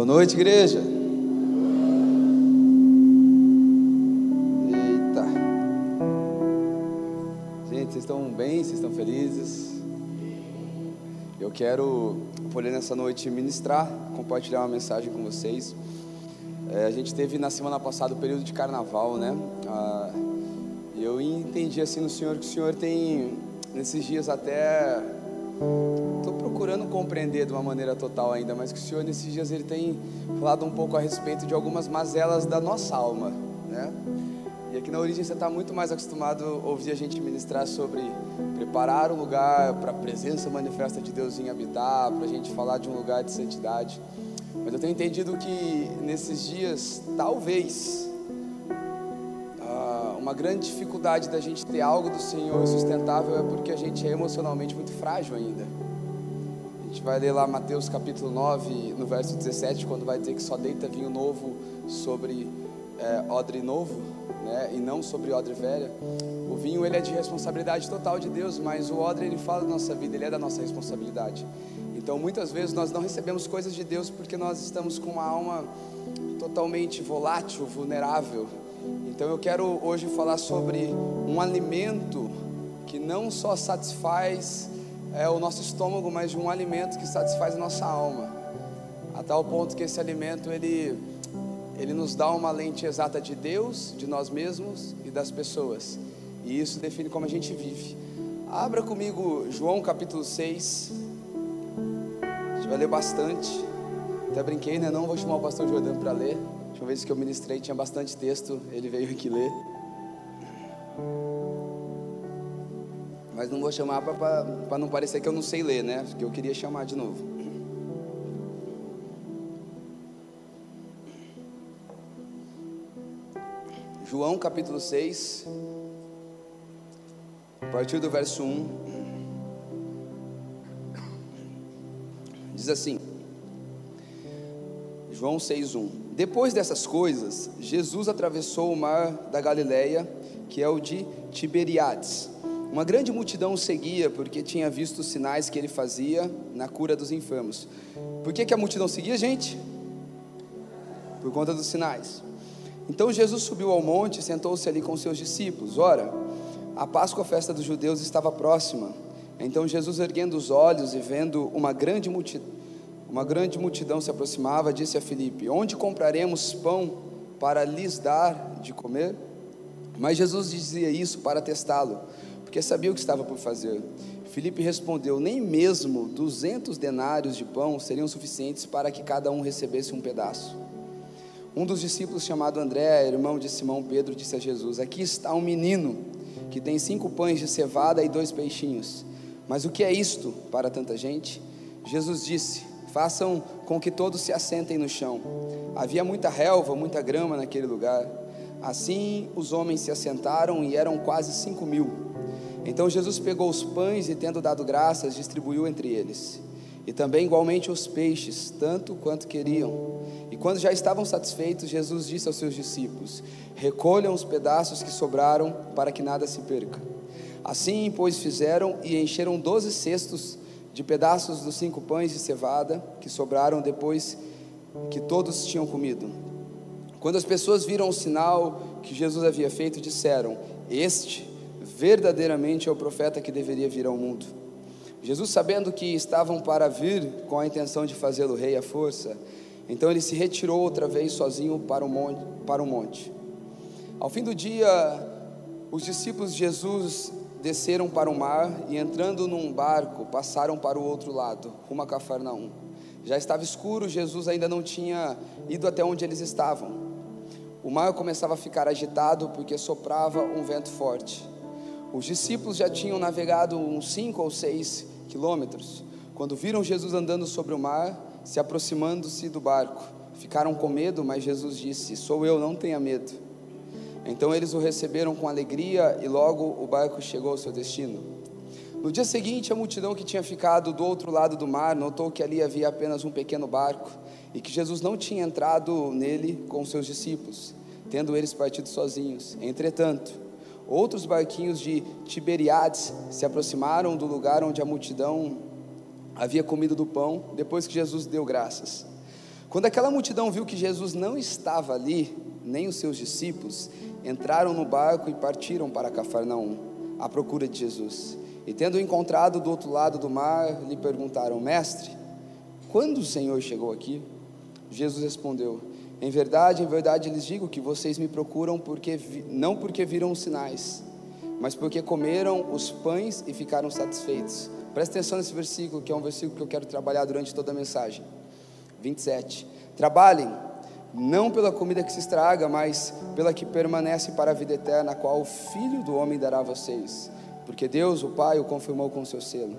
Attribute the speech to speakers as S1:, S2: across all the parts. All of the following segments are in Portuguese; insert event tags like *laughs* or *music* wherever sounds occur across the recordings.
S1: Boa noite, igreja. Eita. Gente, vocês estão bem? Vocês estão felizes? Eu quero poder nessa noite ministrar, compartilhar uma mensagem com vocês. É, a gente teve na semana passada o período de carnaval, né? Ah, eu entendi assim no Senhor que o Senhor tem nesses dias até estou procurando compreender de uma maneira total ainda, mas que o Senhor nesses dias ele tem falado um pouco a respeito de algumas mazelas da nossa alma, né? E aqui na origem você está muito mais acostumado a ouvir a gente ministrar sobre preparar um lugar para a presença manifesta de Deus em habitar, para a gente falar de um lugar de santidade. Mas eu tenho entendido que nesses dias, talvez, uma grande dificuldade da gente ter algo do Senhor sustentável é porque a gente é emocionalmente muito frágil ainda. Gente vai ler lá Mateus capítulo 9, no verso 17, quando vai dizer que só deita vinho novo sobre é, odre novo, né, e não sobre odre velha. O vinho ele é de responsabilidade total de Deus, mas o odre ele fala da nossa vida, ele é da nossa responsabilidade. Então muitas vezes nós não recebemos coisas de Deus porque nós estamos com uma alma totalmente volátil, vulnerável. Então eu quero hoje falar sobre um alimento que não só satisfaz é, o nosso estômago, mas de um alimento que satisfaz a nossa alma. A tal ponto que esse alimento ele, ele nos dá uma lente exata de Deus, de nós mesmos e das pessoas. E isso define como a gente vive. Abra comigo João capítulo 6. A gente vai ler bastante. Até brinquei, né? Não vou chamar o pastor Jordão para ler última vez que eu ministrei tinha bastante texto, ele veio aqui ler. Mas não vou chamar para não parecer que eu não sei ler, né? Porque eu queria chamar de novo. João capítulo 6, a partir do verso 1, diz assim: João 6,1 depois dessas coisas, Jesus atravessou o mar da Galileia, que é o de Tiberiades. Uma grande multidão o seguia porque tinha visto os sinais que ele fazia na cura dos enfermos. Por que, que a multidão seguia, gente? Por conta dos sinais. Então Jesus subiu ao monte e sentou-se ali com seus discípulos. Ora, a Páscoa, a festa dos judeus, estava próxima. Então Jesus, erguendo os olhos e vendo uma grande multidão, uma grande multidão se aproximava, disse a Filipe: Onde compraremos pão para lhes dar de comer? Mas Jesus dizia isso para testá-lo, porque sabia o que estava por fazer. Filipe respondeu: Nem mesmo duzentos denários de pão seriam suficientes para que cada um recebesse um pedaço. Um dos discípulos, chamado André, irmão de Simão Pedro, disse a Jesus: Aqui está um menino que tem cinco pães de cevada e dois peixinhos. Mas o que é isto para tanta gente? Jesus disse: Façam com que todos se assentem no chão. Havia muita relva, muita grama naquele lugar. Assim os homens se assentaram e eram quase cinco mil. Então Jesus pegou os pães e, tendo dado graças, distribuiu entre eles. E também igualmente os peixes, tanto quanto queriam. E quando já estavam satisfeitos, Jesus disse aos seus discípulos: Recolham os pedaços que sobraram, para que nada se perca. Assim, pois, fizeram e encheram doze cestos de pedaços dos cinco pães de cevada que sobraram depois que todos tinham comido. Quando as pessoas viram o sinal que Jesus havia feito, disseram: Este verdadeiramente é o profeta que deveria vir ao mundo. Jesus, sabendo que estavam para vir com a intenção de fazê-lo rei à força, então ele se retirou outra vez sozinho para o monte. Para o monte. Ao fim do dia, os discípulos de Jesus desceram para o mar e, entrando num barco, passaram para o outro lado, rumo a Cafarnaum. Já estava escuro, Jesus ainda não tinha ido até onde eles estavam. O mar começava a ficar agitado porque soprava um vento forte. Os discípulos já tinham navegado uns cinco ou seis quilômetros quando viram Jesus andando sobre o mar, se aproximando-se do barco. Ficaram com medo, mas Jesus disse: Sou eu, não tenha medo. Então eles o receberam com alegria e logo o barco chegou ao seu destino. No dia seguinte, a multidão que tinha ficado do outro lado do mar notou que ali havia apenas um pequeno barco e que Jesus não tinha entrado nele com seus discípulos, tendo eles partido sozinhos. Entretanto, outros barquinhos de Tiberiades se aproximaram do lugar onde a multidão havia comido do pão depois que Jesus deu graças. Quando aquela multidão viu que Jesus não estava ali, nem os seus discípulos, entraram no barco e partiram para Cafarnaum, à procura de Jesus. E tendo encontrado do outro lado do mar, lhe perguntaram: Mestre, quando o Senhor chegou aqui? Jesus respondeu: Em verdade, em verdade lhes digo que vocês me procuram porque não porque viram os sinais, mas porque comeram os pães e ficaram satisfeitos. Presta atenção nesse versículo, que é um versículo que eu quero trabalhar durante toda a mensagem. 27. Trabalhem não pela comida que se estraga, mas pela que permanece para a vida eterna, a qual o Filho do homem dará a vocês, porque Deus, o Pai, o confirmou com o seu selo.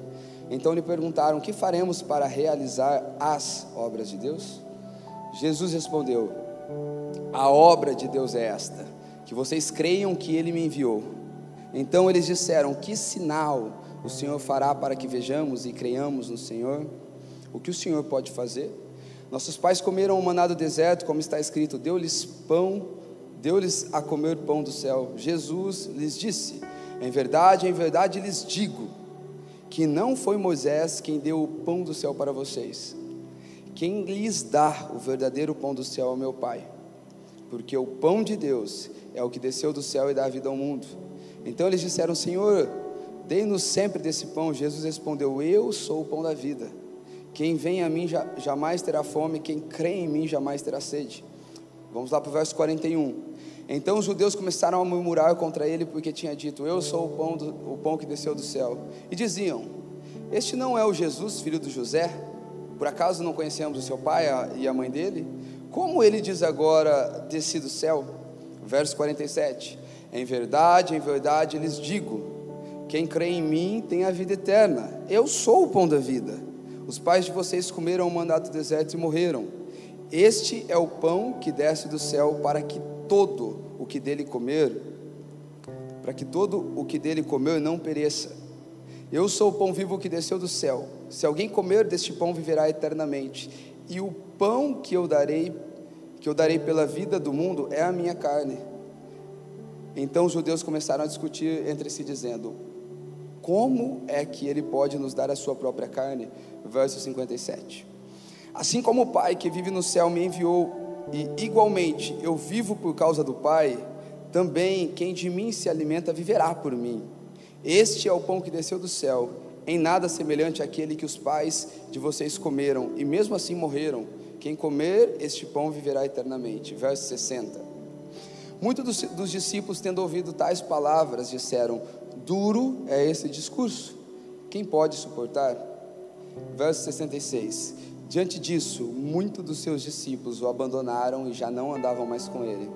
S1: Então lhe perguntaram: Que faremos para realizar as obras de Deus? Jesus respondeu: A obra de Deus é esta, que vocês creiam que Ele me enviou. Então eles disseram: Que sinal o Senhor fará para que vejamos e creiamos no Senhor? O que o Senhor pode fazer? Nossos pais comeram o maná do deserto, como está escrito: Deu-lhes pão, deu-lhes a comer pão do céu. Jesus lhes disse: Em verdade, em verdade lhes digo, que não foi Moisés quem deu o pão do céu para vocês. Quem lhes dá o verdadeiro pão do céu é meu Pai. Porque o pão de Deus é o que desceu do céu e dá vida ao mundo. Então eles disseram: Senhor, dê-nos sempre desse pão. Jesus respondeu: Eu sou o pão da vida. Quem vem a mim jamais terá fome, quem crê em mim jamais terá sede. Vamos lá para o verso 41. Então os judeus começaram a murmurar contra ele, porque tinha dito: Eu sou o pão, do, o pão que desceu do céu. E diziam: Este não é o Jesus, filho de José? Por acaso não conhecemos o seu pai e a mãe dele? Como ele diz agora: Desci do céu? Verso 47. Em verdade, em verdade lhes digo: Quem crê em mim tem a vida eterna. Eu sou o pão da vida. Os pais de vocês comeram o mandato do deserto e morreram. Este é o pão que desce do céu para que todo o que dele comer, para que todo o que dele comer não pereça. Eu sou o pão vivo que desceu do céu. Se alguém comer deste pão viverá eternamente. E o pão que eu darei, que eu darei pela vida do mundo é a minha carne. Então os judeus começaram a discutir entre si dizendo: Como é que ele pode nos dar a sua própria carne? verso 57. Assim como o Pai que vive no céu me enviou, e igualmente eu vivo por causa do Pai, também quem de mim se alimenta viverá por mim. Este é o pão que desceu do céu, em nada semelhante àquele que os pais de vocês comeram, e mesmo assim morreram. Quem comer este pão viverá eternamente. Verso 60. Muitos dos, dos discípulos, tendo ouvido tais palavras, disseram: Duro é esse discurso, quem pode suportar? Verso 66. Diante disso, muitos dos seus discípulos o abandonaram e já não andavam mais com ele.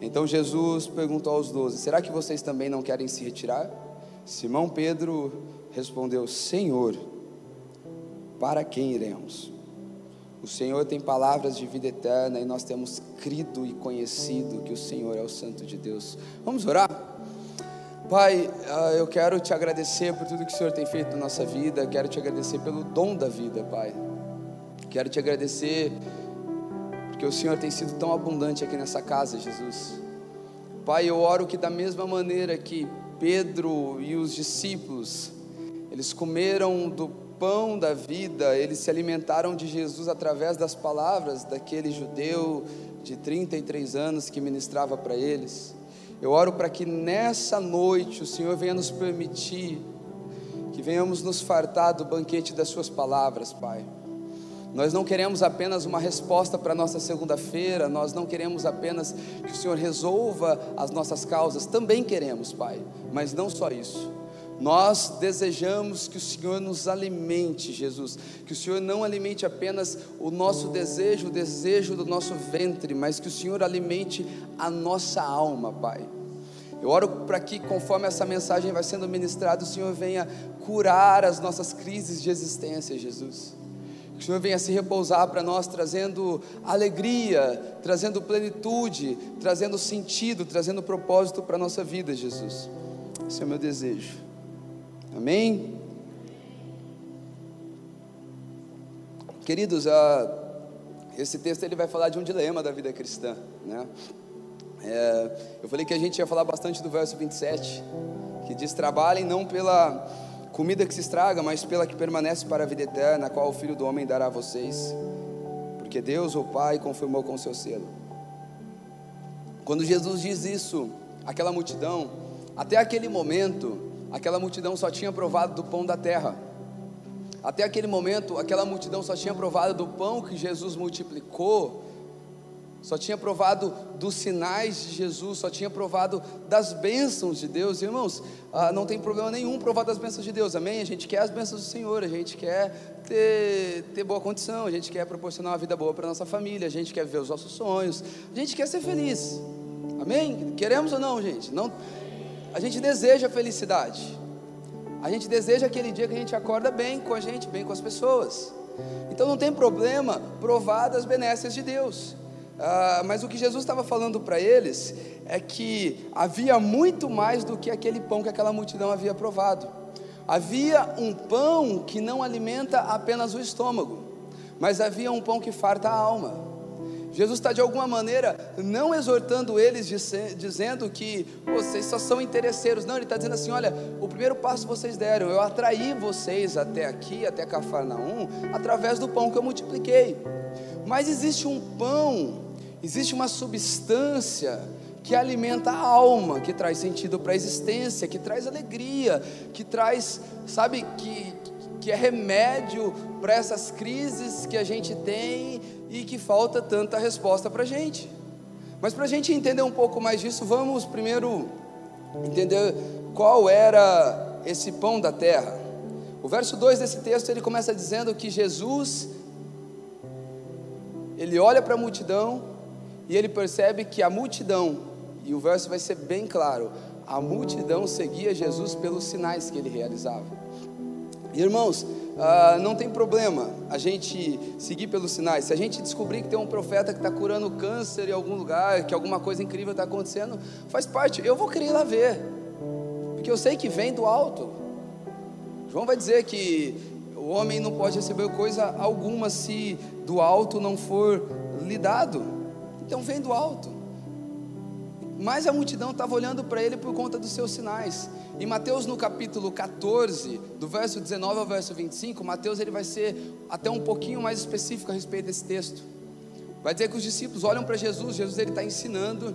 S1: Então Jesus perguntou aos doze: Será que vocês também não querem se retirar? Simão Pedro respondeu: Senhor, para quem iremos? O Senhor tem palavras de vida eterna e nós temos crido e conhecido que o Senhor é o Santo de Deus. Vamos orar? Pai, ah, eu quero te agradecer por tudo que o Senhor tem feito na nossa vida, quero te agradecer pelo dom da vida, Pai. Quero te agradecer porque o Senhor tem sido tão abundante aqui nessa casa, Jesus. Pai, eu oro que da mesma maneira que Pedro e os discípulos, eles comeram do pão da vida, eles se alimentaram de Jesus através das palavras daquele judeu de 33 anos que ministrava para eles. Eu oro para que nessa noite o Senhor venha nos permitir que venhamos nos fartar do banquete das Suas palavras, Pai. Nós não queremos apenas uma resposta para a nossa segunda-feira, nós não queremos apenas que o Senhor resolva as nossas causas, também queremos, Pai, mas não só isso. Nós desejamos que o Senhor nos alimente, Jesus, que o Senhor não alimente apenas o nosso desejo, o desejo do nosso ventre, mas que o Senhor alimente a nossa alma, Pai. Eu oro para que, conforme essa mensagem vai sendo ministrada, o Senhor venha curar as nossas crises de existência, Jesus. Que o Senhor venha se repousar para nós, trazendo alegria, trazendo plenitude, trazendo sentido, trazendo propósito para a nossa vida, Jesus. Esse é o meu desejo. Amém? Queridos, uh, esse texto ele vai falar de um dilema da vida cristã, né? É, eu falei que a gente ia falar bastante do verso 27, que diz: Trabalhem não pela comida que se estraga, mas pela que permanece para a vida eterna, a qual o Filho do Homem dará a vocês. porque Deus, o Pai, confirmou com seu selo. Quando Jesus diz isso, aquela multidão, até aquele momento, aquela multidão só tinha provado do pão da terra. Até aquele momento, aquela multidão só tinha provado do pão que Jesus multiplicou, só tinha provado dos sinais de Jesus, só tinha provado das bênçãos de Deus. Irmãos, ah, não tem problema nenhum provar das bênçãos de Deus, amém? A gente quer as bênçãos do Senhor, a gente quer ter, ter boa condição, a gente quer proporcionar uma vida boa para nossa família, a gente quer ver os nossos sonhos, a gente quer ser feliz, amém? Queremos ou não, gente? Não, a gente deseja felicidade, a gente deseja aquele dia que a gente acorda bem com a gente, bem com as pessoas. Então não tem problema provar das benesses de Deus. Ah, mas o que Jesus estava falando para eles é que havia muito mais do que aquele pão que aquela multidão havia provado. Havia um pão que não alimenta apenas o estômago, mas havia um pão que farta a alma. Jesus está de alguma maneira não exortando eles, dizendo que vocês só são interesseiros. Não, ele está dizendo assim: olha, o primeiro passo vocês deram, eu atraí vocês até aqui, até Cafarnaum, através do pão que eu multipliquei. Mas existe um pão Existe uma substância que alimenta a alma, que traz sentido para a existência, que traz alegria, que traz, sabe, que, que é remédio para essas crises que a gente tem e que falta tanta resposta para a gente. Mas para a gente entender um pouco mais disso, vamos primeiro entender qual era esse pão da terra. O verso 2 desse texto ele começa dizendo que Jesus ele olha para a multidão e ele percebe que a multidão, e o verso vai ser bem claro, a multidão seguia Jesus pelos sinais que ele realizava. Irmãos, ah, não tem problema a gente seguir pelos sinais. Se a gente descobrir que tem um profeta que está curando câncer em algum lugar, que alguma coisa incrível está acontecendo, faz parte. Eu vou querer ir lá ver, porque eu sei que vem do alto. João vai dizer que o homem não pode receber coisa alguma se do alto não for lhe dado. Então vem do alto. Mas a multidão estava olhando para ele por conta dos seus sinais. Em Mateus no capítulo 14, do verso 19 ao verso 25, Mateus ele vai ser até um pouquinho mais específico a respeito desse texto. Vai dizer que os discípulos olham para Jesus, Jesus ele está ensinando,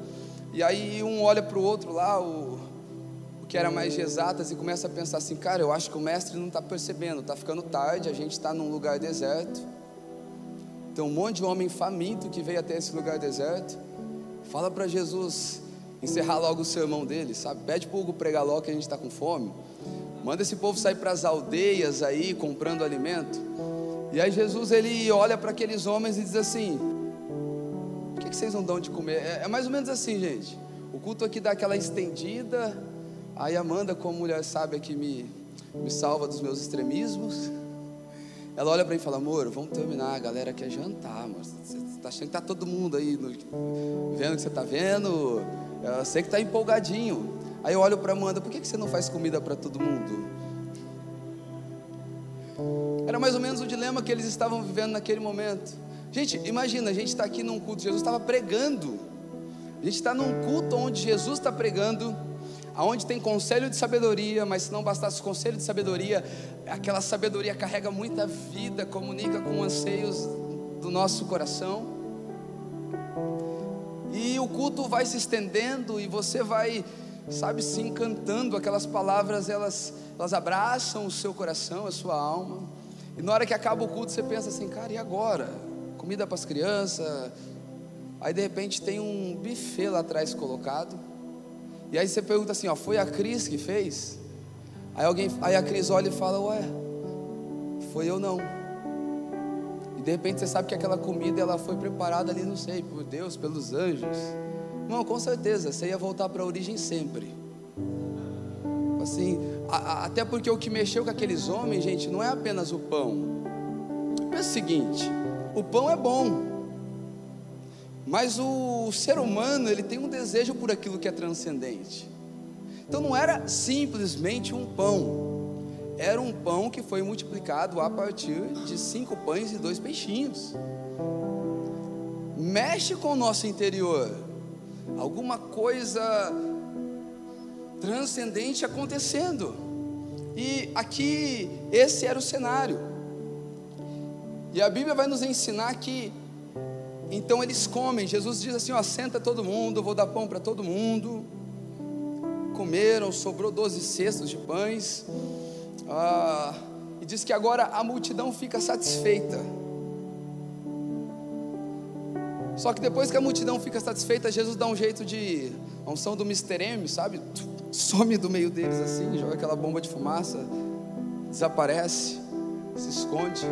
S1: e aí um olha para o outro lá, o, o que era mais de exatas, e começa a pensar assim, cara, eu acho que o mestre não está percebendo, está ficando tarde, a gente está num lugar deserto tem um monte de homem faminto que veio até esse lugar deserto. Fala para Jesus encerrar logo o sermão dele, sabe? Pede para o Hugo pregar logo que a gente está com fome. Manda esse povo sair para as aldeias aí comprando alimento. E aí Jesus ele olha para aqueles homens e diz assim: Por que, que vocês não dão de comer? É, é mais ou menos assim, gente. O culto aqui dá aquela estendida. Aí Amanda, como mulher sábia que me, me salva dos meus extremismos. Ela olha para mim e fala: Amor, vamos terminar, a galera quer jantar, amor. Você está achando que está todo mundo aí no, vendo o que você está vendo? Eu sei que está empolgadinho. Aí eu olho para Amanda: Por que, que você não faz comida para todo mundo? Era mais ou menos o dilema que eles estavam vivendo naquele momento. Gente, imagina, a gente está aqui num culto, Jesus estava pregando. A gente está num culto onde Jesus está pregando aonde tem conselho de sabedoria, mas se não bastasse conselho de sabedoria, aquela sabedoria carrega muita vida, comunica com anseios do nosso coração. E o culto vai se estendendo e você vai, sabe, se encantando, aquelas palavras, elas, elas abraçam o seu coração, a sua alma. E na hora que acaba o culto, você pensa assim, cara, e agora? Comida para as crianças. Aí de repente tem um buffet lá atrás colocado. E aí você pergunta assim, ó, foi a Cris que fez? Aí alguém, aí a Cris olha e fala, ué, foi eu não. E de repente você sabe que aquela comida ela foi preparada ali, não sei, por Deus, pelos anjos. Não, com certeza, você ia voltar para a origem sempre. Assim, a, a, até porque o que mexeu com aqueles homens, gente, não é apenas o pão. É o seguinte, o pão é bom. Mas o ser humano, ele tem um desejo por aquilo que é transcendente. Então não era simplesmente um pão. Era um pão que foi multiplicado a partir de cinco pães e dois peixinhos. Mexe com o nosso interior. Alguma coisa transcendente acontecendo. E aqui, esse era o cenário. E a Bíblia vai nos ensinar que Então eles comem. Jesus diz assim: ó, senta todo mundo, vou dar pão para todo mundo. Comeram, sobrou 12 cestos de pães. Ah, e diz que agora a multidão fica satisfeita. Só que depois que a multidão fica satisfeita, Jesus dá um jeito de. A unção do Mr. M, sabe? Some do meio deles assim, joga aquela bomba de fumaça, desaparece, se esconde.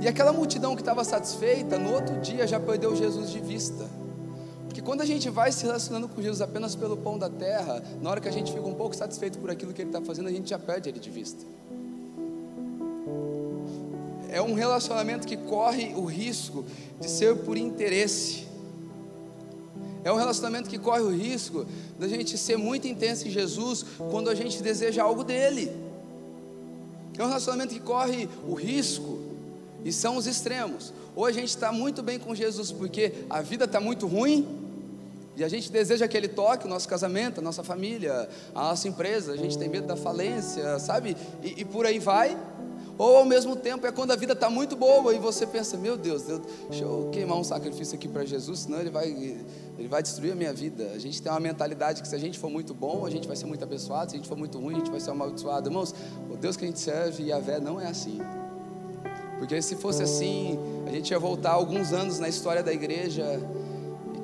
S1: E aquela multidão que estava satisfeita, no outro dia já perdeu Jesus de vista. Porque quando a gente vai se relacionando com Jesus apenas pelo pão da terra, na hora que a gente fica um pouco satisfeito por aquilo que Ele está fazendo, a gente já perde Ele de vista. É um relacionamento que corre o risco de ser por interesse. É um relacionamento que corre o risco da gente ser muito intenso em Jesus quando a gente deseja algo dele. É um relacionamento que corre o risco, e são os extremos. Ou a gente está muito bem com Jesus porque a vida está muito ruim, e a gente deseja que Ele toque o nosso casamento, a nossa família, a nossa empresa, a gente tem medo da falência, sabe? E, e por aí vai. Ou ao mesmo tempo é quando a vida está muito boa e você pensa, meu Deus, deixa eu queimar um sacrifício aqui para Jesus, senão ele vai, ele vai destruir a minha vida. A gente tem uma mentalidade que se a gente for muito bom, a gente vai ser muito abençoado, se a gente for muito ruim, a gente vai ser amaldiçoado. Irmãos, o Deus que a gente serve, Yahvé, não é assim. Porque se fosse assim, a gente ia voltar alguns anos na história da igreja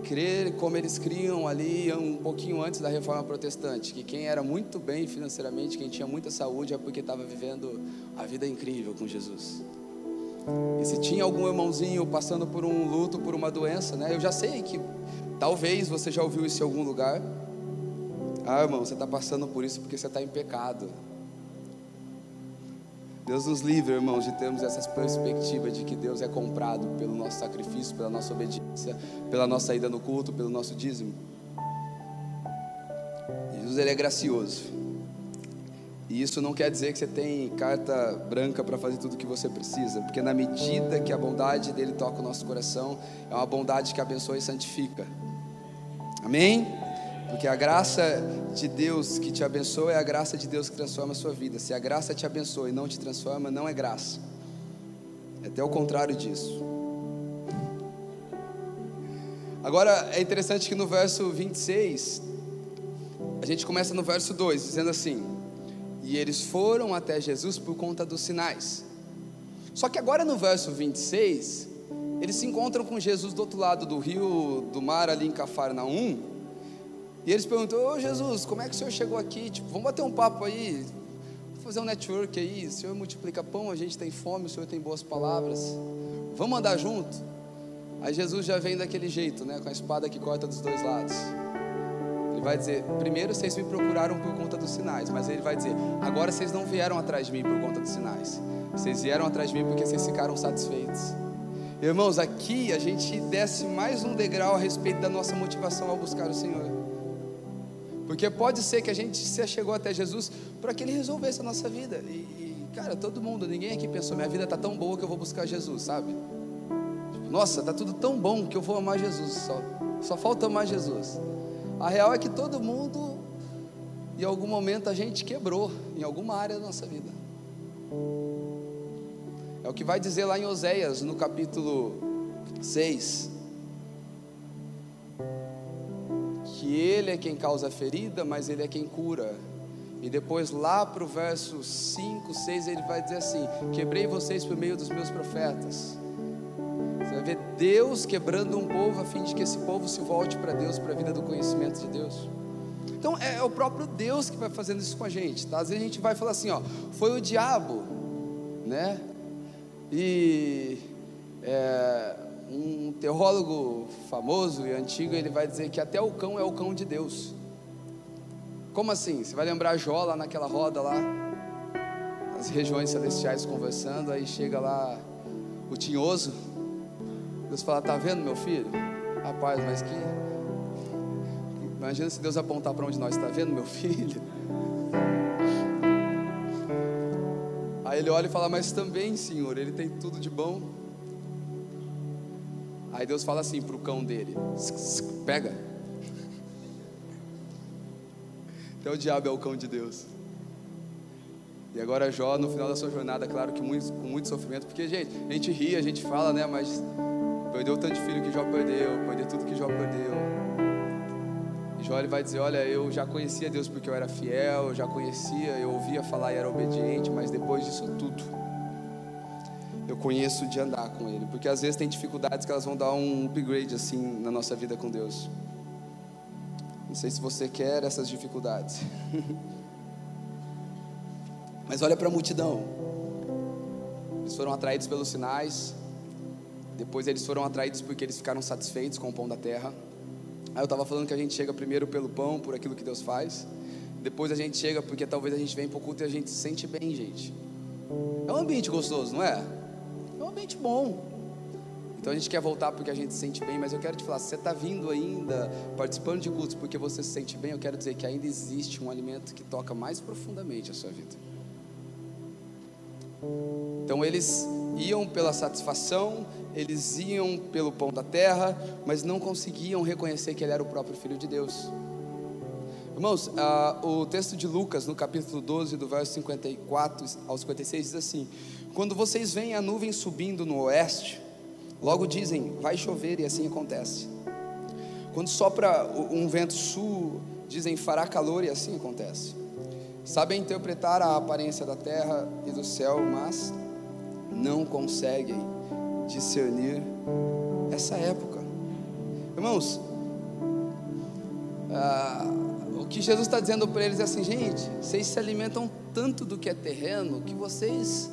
S1: crer como eles criam ali um pouquinho antes da reforma protestante, que quem era muito bem financeiramente, quem tinha muita saúde é porque estava vivendo a vida incrível com Jesus. E se tinha algum irmãozinho passando por um luto, por uma doença, né? Eu já sei que talvez você já ouviu isso em algum lugar. Ah, irmão, você está passando por isso porque você está em pecado. Deus nos livre, irmãos, de termos essa perspectiva de que Deus é comprado pelo nosso sacrifício, pela nossa obediência, pela nossa ida no culto, pelo nosso dízimo. Jesus ele é gracioso. E isso não quer dizer que você tem carta branca para fazer tudo o que você precisa, porque na medida que a bondade dele toca o nosso coração, é uma bondade que abençoa e santifica. Amém? Porque a graça de Deus que te abençoa é a graça de Deus que transforma a sua vida. Se a graça te abençoa e não te transforma, não é graça. É até o contrário disso. Agora é interessante que no verso 26, a gente começa no verso 2, dizendo assim: E eles foram até Jesus por conta dos sinais. Só que agora no verso 26, eles se encontram com Jesus do outro lado do rio, do mar, ali em Cafarnaum. E eles perguntam: Ô Jesus, como é que o senhor chegou aqui? Tipo, vamos bater um papo aí, fazer um network aí. O senhor multiplica pão, a gente tem fome, o senhor tem boas palavras. Vamos andar junto? Aí Jesus já vem daquele jeito, né? Com a espada que corta dos dois lados. Ele vai dizer: primeiro vocês me procuraram por conta dos sinais, mas ele vai dizer: agora vocês não vieram atrás de mim por conta dos sinais. Vocês vieram atrás de mim porque vocês ficaram satisfeitos. Irmãos, aqui a gente desce mais um degrau a respeito da nossa motivação ao buscar o Senhor. Porque pode ser que a gente se chegou até Jesus para que Ele resolvesse a nossa vida. E, e, cara, todo mundo, ninguém aqui pensou, minha vida está tão boa que eu vou buscar Jesus, sabe? Tipo, Nossa, está tudo tão bom que eu vou amar Jesus. Só, só falta amar Jesus. A real é que todo mundo, em algum momento, a gente quebrou em alguma área da nossa vida. É o que vai dizer lá em Oséias, no capítulo 6. Que Ele é quem causa a ferida, mas Ele é quem cura. E depois, lá para o verso 5, 6, ele vai dizer assim: Quebrei vocês por meio dos meus profetas. Você vai ver Deus quebrando um povo a fim de que esse povo se volte para Deus, para a vida do conhecimento de Deus. Então é, é, o próprio Deus que vai fazendo isso com a gente. Tá? Às vezes a gente vai falar assim: ó, foi o diabo, né? E é, um teólogo famoso e antigo, ele vai dizer que até o cão é o cão de Deus. Como assim? Você vai lembrar Jó lá naquela roda lá, as regiões celestiais conversando, aí chega lá o tinhoso, Deus fala, tá vendo meu filho? Rapaz, mas que... Imagina se Deus apontar para onde nós, está vendo meu filho? Aí ele olha e fala, mas também, Senhor, ele tem tudo de bom. Aí Deus fala assim para o cão dele: pega. Então o diabo é o cão de Deus. E agora Jó, no final da sua jornada, claro que muito, com muito sofrimento, porque, gente, a gente ri, a gente fala, né? Mas Perdeu tanto de filho que Jó perdeu, perdeu tudo que Jó perdeu. E Jó ele vai dizer: Olha, eu já conhecia Deus porque eu era fiel, eu já conhecia, eu ouvia falar e era obediente, mas depois disso tudo, eu conheço de andar com Ele, porque às vezes tem dificuldades que elas vão dar um upgrade assim na nossa vida com Deus. Não sei se você quer essas dificuldades. *laughs* Mas olha para a multidão. Eles foram atraídos pelos sinais. Depois eles foram atraídos porque eles ficaram satisfeitos com o pão da terra. Aí eu estava falando que a gente chega primeiro pelo pão, por aquilo que Deus faz. Depois a gente chega porque talvez a gente venha para o culto e a gente se sente bem, gente. É um ambiente gostoso, não é? Ambiente bom. Então a gente quer voltar porque a gente se sente bem, mas eu quero te falar, se você está vindo ainda, participando de cultos porque você se sente bem, eu quero dizer que ainda existe um alimento que toca mais profundamente a sua vida. Então eles iam pela satisfação, eles iam pelo pão da terra, mas não conseguiam reconhecer que ele era o próprio Filho de Deus. Irmãos, uh, o texto de Lucas, no capítulo 12, do verso 54 ao 56, diz assim: Quando vocês veem a nuvem subindo no oeste, Logo dizem, vai chover e assim acontece. Quando sopra um vento sul, dizem, fará calor e assim acontece. Sabem interpretar a aparência da terra e do céu, mas não conseguem discernir essa época. Irmãos, ah, o que Jesus está dizendo para eles é assim, gente, vocês se alimentam tanto do que é terreno que vocês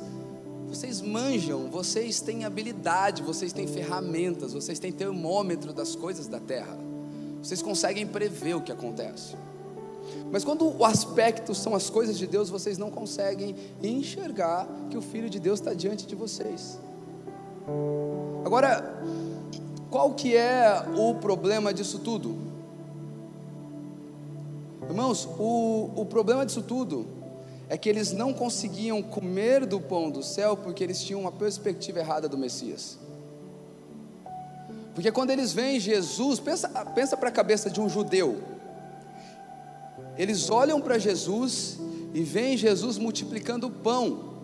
S1: vocês manjam, vocês têm habilidade, vocês têm ferramentas, vocês têm termômetro das coisas da terra. Vocês conseguem prever o que acontece. Mas quando o aspecto são as coisas de Deus, vocês não conseguem enxergar que o Filho de Deus está diante de vocês. Agora, qual que é o problema disso tudo? Irmãos, o, o problema disso tudo é que eles não conseguiam comer do pão do céu porque eles tinham uma perspectiva errada do Messias. Porque quando eles veem Jesus, pensa, pensa para a cabeça de um judeu. Eles olham para Jesus e veem Jesus multiplicando o pão.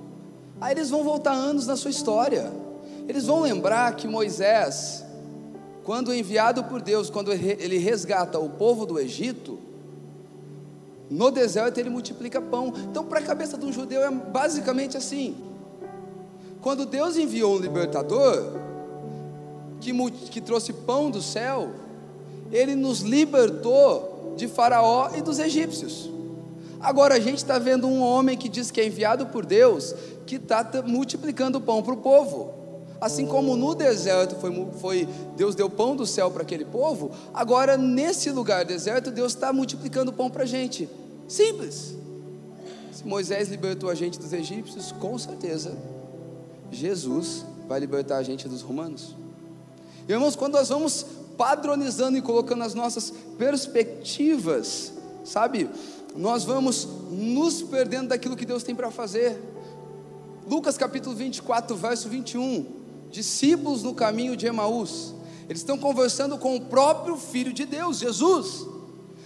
S1: Aí eles vão voltar anos na sua história. Eles vão lembrar que Moisés, quando enviado por Deus, quando ele resgata o povo do Egito, no deserto ele multiplica pão. Então, para a cabeça de um judeu é basicamente assim: quando Deus enviou um libertador, que, que trouxe pão do céu, ele nos libertou de Faraó e dos egípcios. Agora a gente está vendo um homem que diz que é enviado por Deus, que está multiplicando pão para o povo. Assim como no deserto foi, foi, Deus deu pão do céu para aquele povo, agora nesse lugar deserto Deus está multiplicando pão para a gente. Simples. Se Moisés libertou a gente dos egípcios, com certeza Jesus vai libertar a gente dos romanos. Irmãos, quando nós vamos padronizando e colocando as nossas perspectivas, sabe, nós vamos nos perdendo daquilo que Deus tem para fazer. Lucas capítulo 24, verso 21. Discípulos no caminho de Emaús, eles estão conversando com o próprio Filho de Deus, Jesus.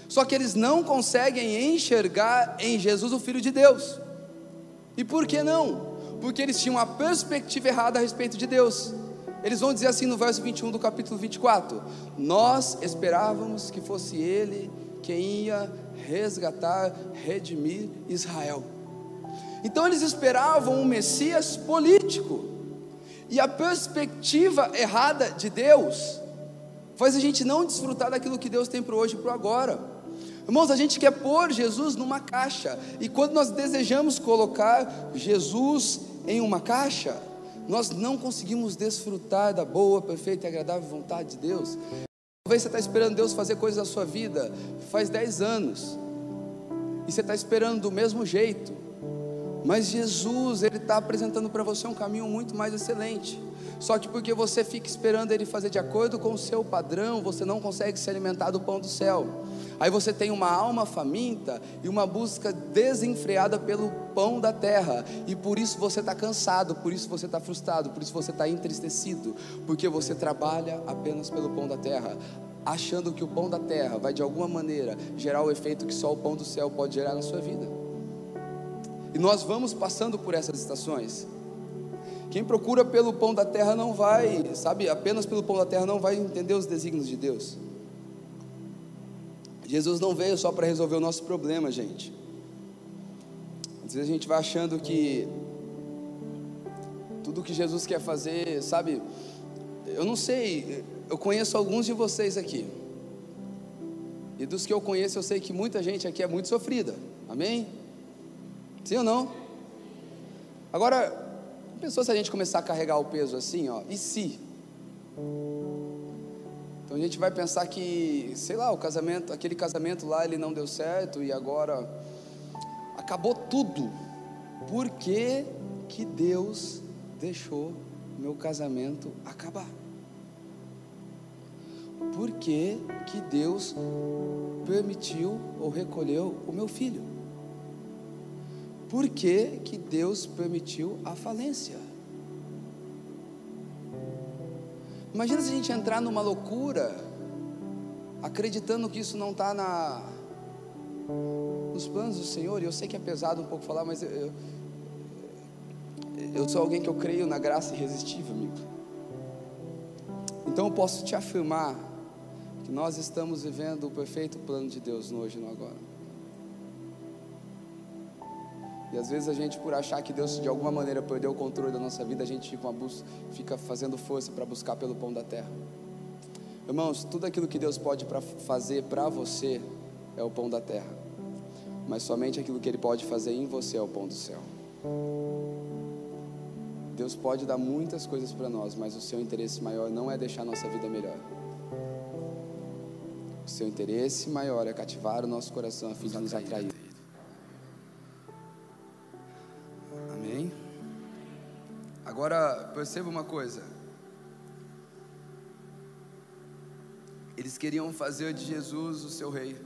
S1: Só que eles não conseguem enxergar em Jesus o Filho de Deus. E por que não? Porque eles tinham uma perspectiva errada a respeito de Deus. Eles vão dizer assim no verso 21 do capítulo 24: Nós esperávamos que fosse Ele quem ia resgatar, redimir Israel. Então eles esperavam um Messias político. E a perspectiva errada de Deus faz a gente não desfrutar daquilo que Deus tem para hoje e para agora. Irmãos, a gente quer pôr Jesus numa caixa, e quando nós desejamos colocar Jesus em uma caixa, nós não conseguimos desfrutar da boa, perfeita e agradável vontade de Deus. Talvez você está esperando Deus fazer coisas na sua vida faz 10 anos, e você está esperando do mesmo jeito, mas Jesus, Ele está apresentando para você um caminho muito mais excelente. Só que porque você fica esperando Ele fazer de acordo com o seu padrão, você não consegue se alimentar do pão do céu. Aí você tem uma alma faminta e uma busca desenfreada pelo pão da terra, e por isso você está cansado, por isso você está frustrado, por isso você está entristecido, porque você trabalha apenas pelo pão da terra, achando que o pão da terra vai de alguma maneira gerar o efeito que só o pão do céu pode gerar na sua vida. E nós vamos passando por essas estações. Quem procura pelo pão da terra não vai, sabe, apenas pelo pão da terra não vai entender os desígnios de Deus. Jesus não veio só para resolver o nosso problema, gente. Às vezes a gente vai achando que tudo que Jesus quer fazer, sabe? Eu não sei, eu conheço alguns de vocês aqui. E dos que eu conheço, eu sei que muita gente aqui é muito sofrida. Amém? Sim ou não? Agora, pensou se a gente começar a carregar o peso assim, ó? E se? Então a gente vai pensar que, sei lá, o casamento, aquele casamento lá, ele não deu certo e agora acabou tudo. Por que, que Deus deixou meu casamento acabar? Por que, que Deus permitiu ou recolheu o meu filho? Por que, que Deus permitiu a falência? Imagina se a gente entrar numa loucura, acreditando que isso não está na, nos planos do Senhor, e eu sei que é pesado um pouco falar, mas eu, eu, eu sou alguém que eu creio na graça irresistível, amigo. Então eu posso te afirmar que nós estamos vivendo o perfeito plano de Deus no hoje e no agora. E às vezes a gente, por achar que Deus de alguma maneira perdeu o controle da nossa vida, a gente fica, fica fazendo força para buscar pelo pão da terra. Irmãos, tudo aquilo que Deus pode pra fazer para você é o pão da terra, mas somente aquilo que Ele pode fazer em você é o pão do céu. Deus pode dar muitas coisas para nós, mas o seu interesse maior não é deixar a nossa vida melhor. O seu interesse maior é cativar o nosso coração a fim de nos atrair. Perceba uma coisa. Eles queriam fazer de Jesus o seu rei.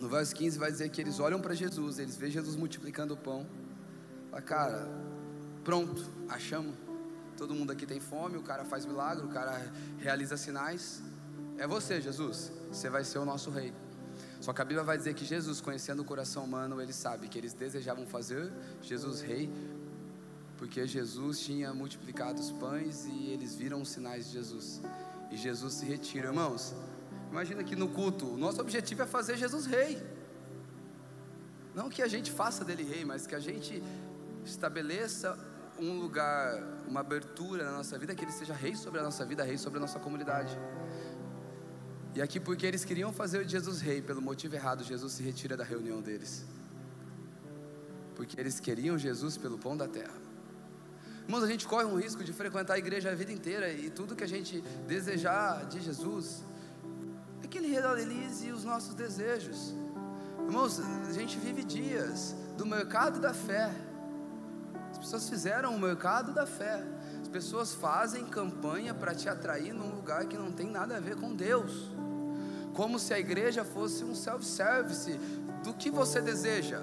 S1: No verso 15 vai dizer que eles olham para Jesus, eles veem Jesus multiplicando o pão. Fala, cara, pronto, achamos. Todo mundo aqui tem fome, o cara faz milagre, o cara realiza sinais. É você, Jesus. Você vai ser o nosso rei. Só que a Bíblia vai dizer que Jesus, conhecendo o coração humano, ele sabe que eles desejavam fazer Jesus rei porque Jesus tinha multiplicado os pães e eles viram os sinais de Jesus. E Jesus se retira, irmãos. Imagina que no culto, o nosso objetivo é fazer Jesus rei. Não que a gente faça dele rei, mas que a gente estabeleça um lugar, uma abertura na nossa vida, que ele seja rei sobre a nossa vida, rei sobre a nossa comunidade. E aqui, porque eles queriam fazer Jesus rei, pelo motivo errado, Jesus se retira da reunião deles. Porque eles queriam Jesus pelo pão da terra. Irmãos, a gente corre um risco de frequentar a igreja a vida inteira e tudo que a gente desejar de Jesus é que Ele realize os nossos desejos. Irmãos, a gente vive dias do mercado da fé. As pessoas fizeram o mercado da fé. As pessoas fazem campanha para te atrair num lugar que não tem nada a ver com Deus. Como se a igreja fosse um self-service do que você deseja.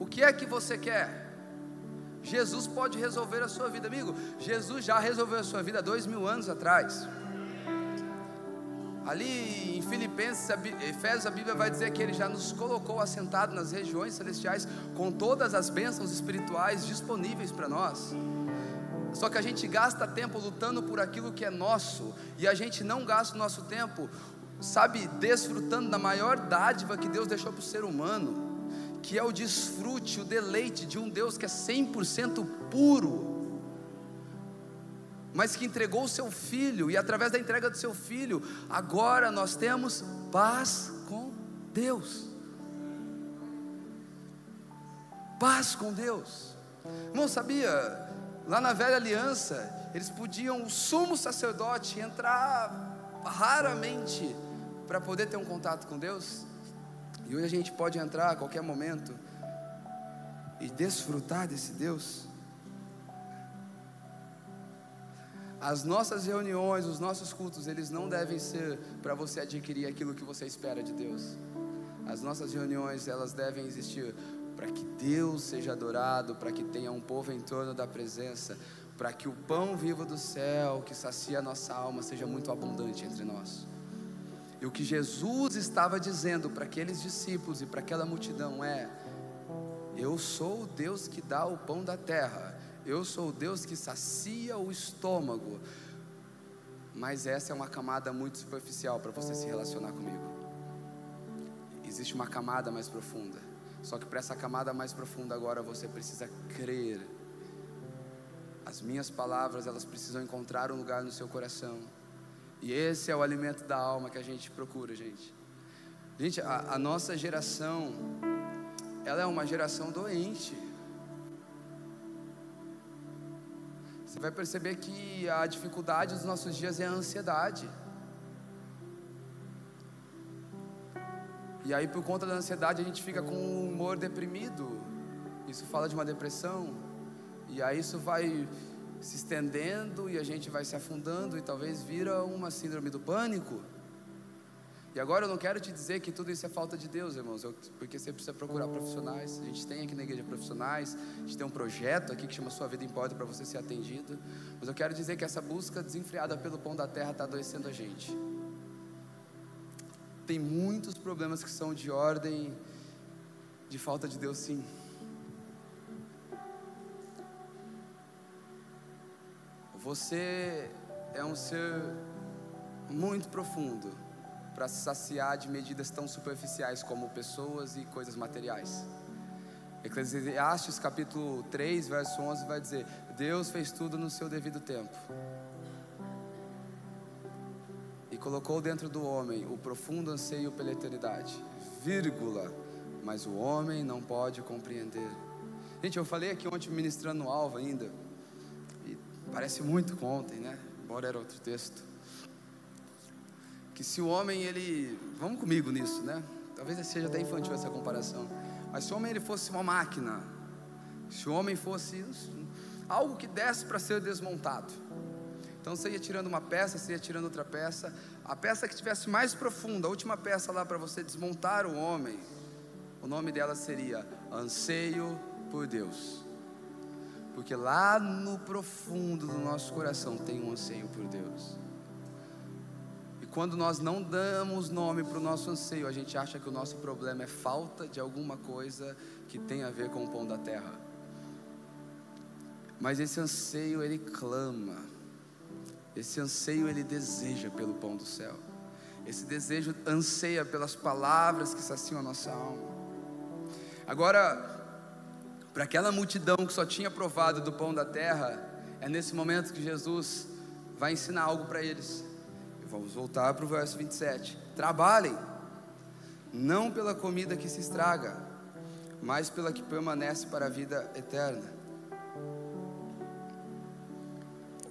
S1: O que é que você quer? Jesus pode resolver a sua vida, amigo. Jesus já resolveu a sua vida dois mil anos atrás. Ali em Filipenses, Efésios, a Bíblia vai dizer que Ele já nos colocou assentados nas regiões celestiais com todas as bênçãos espirituais disponíveis para nós. Só que a gente gasta tempo lutando por aquilo que é nosso e a gente não gasta o nosso tempo, sabe, desfrutando da maior dádiva que Deus deixou para o ser humano que é o desfrute, o deleite de um Deus que é 100% puro, mas que entregou o seu filho, e através da entrega do seu filho, agora nós temos paz com Deus. Paz com Deus. Não sabia? Lá na velha aliança, eles podiam, o sumo sacerdote, entrar raramente para poder ter um contato com Deus. E hoje a gente pode entrar a qualquer momento e desfrutar desse Deus. As nossas reuniões, os nossos cultos, eles não devem ser para você adquirir aquilo que você espera de Deus. As nossas reuniões, elas devem existir para que Deus seja adorado, para que tenha um povo em torno da presença, para que o pão vivo do céu, que sacia a nossa alma, seja muito abundante entre nós. E o que Jesus estava dizendo para aqueles discípulos e para aquela multidão é: eu sou o Deus que dá o pão da terra. Eu sou o Deus que sacia o estômago. Mas essa é uma camada muito superficial para você se relacionar comigo. Existe uma camada mais profunda. Só que para essa camada mais profunda agora você precisa crer. As minhas palavras, elas precisam encontrar um lugar no seu coração. E esse é o alimento da alma que a gente procura, gente. Gente, a, a nossa geração, ela é uma geração doente. Você vai perceber que a dificuldade dos nossos dias é a ansiedade. E aí, por conta da ansiedade, a gente fica com um humor deprimido. Isso fala de uma depressão. E aí, isso vai se estendendo e a gente vai se afundando e talvez vira uma síndrome do pânico. E agora eu não quero te dizer que tudo isso é falta de Deus, irmãos, eu, porque você precisa procurar profissionais. A gente tem aqui na igreja profissionais, a gente tem um projeto aqui que chama Sua Vida Importa para você ser atendido. Mas eu quero dizer que essa busca desenfreada pelo pão da terra está adoecendo a gente. Tem muitos problemas que são de ordem de falta de Deus, sim. Você é um ser muito profundo para se saciar de medidas tão superficiais como pessoas e coisas materiais. Eclesiastes capítulo 3, verso 11 vai dizer: Deus fez tudo no seu devido tempo. E colocou dentro do homem o profundo anseio pela eternidade, vírgula, mas o homem não pode compreender. Gente, eu falei aqui ontem ministrando alvo ainda, parece muito com ontem, né? Embora era outro texto que se o homem ele, vamos comigo nisso, né? Talvez seja até infantil essa comparação, mas se o homem ele fosse uma máquina, se o homem fosse algo que desse para ser desmontado, então você ia tirando uma peça, você ia tirando outra peça, a peça que tivesse mais profunda, a última peça lá para você desmontar o homem, o nome dela seria anseio por Deus. Porque lá no profundo do nosso coração tem um anseio por Deus. Quando nós não damos nome para o nosso anseio, a gente acha que o nosso problema é falta de alguma coisa que tem a ver com o pão da terra. Mas esse anseio ele clama, esse anseio ele deseja pelo pão do céu, esse desejo anseia pelas palavras que saciam a nossa alma. Agora, para aquela multidão que só tinha provado do pão da terra, é nesse momento que Jesus vai ensinar algo para eles. Vamos voltar para o verso 27. Trabalhem, não pela comida que se estraga, mas pela que permanece para a vida eterna.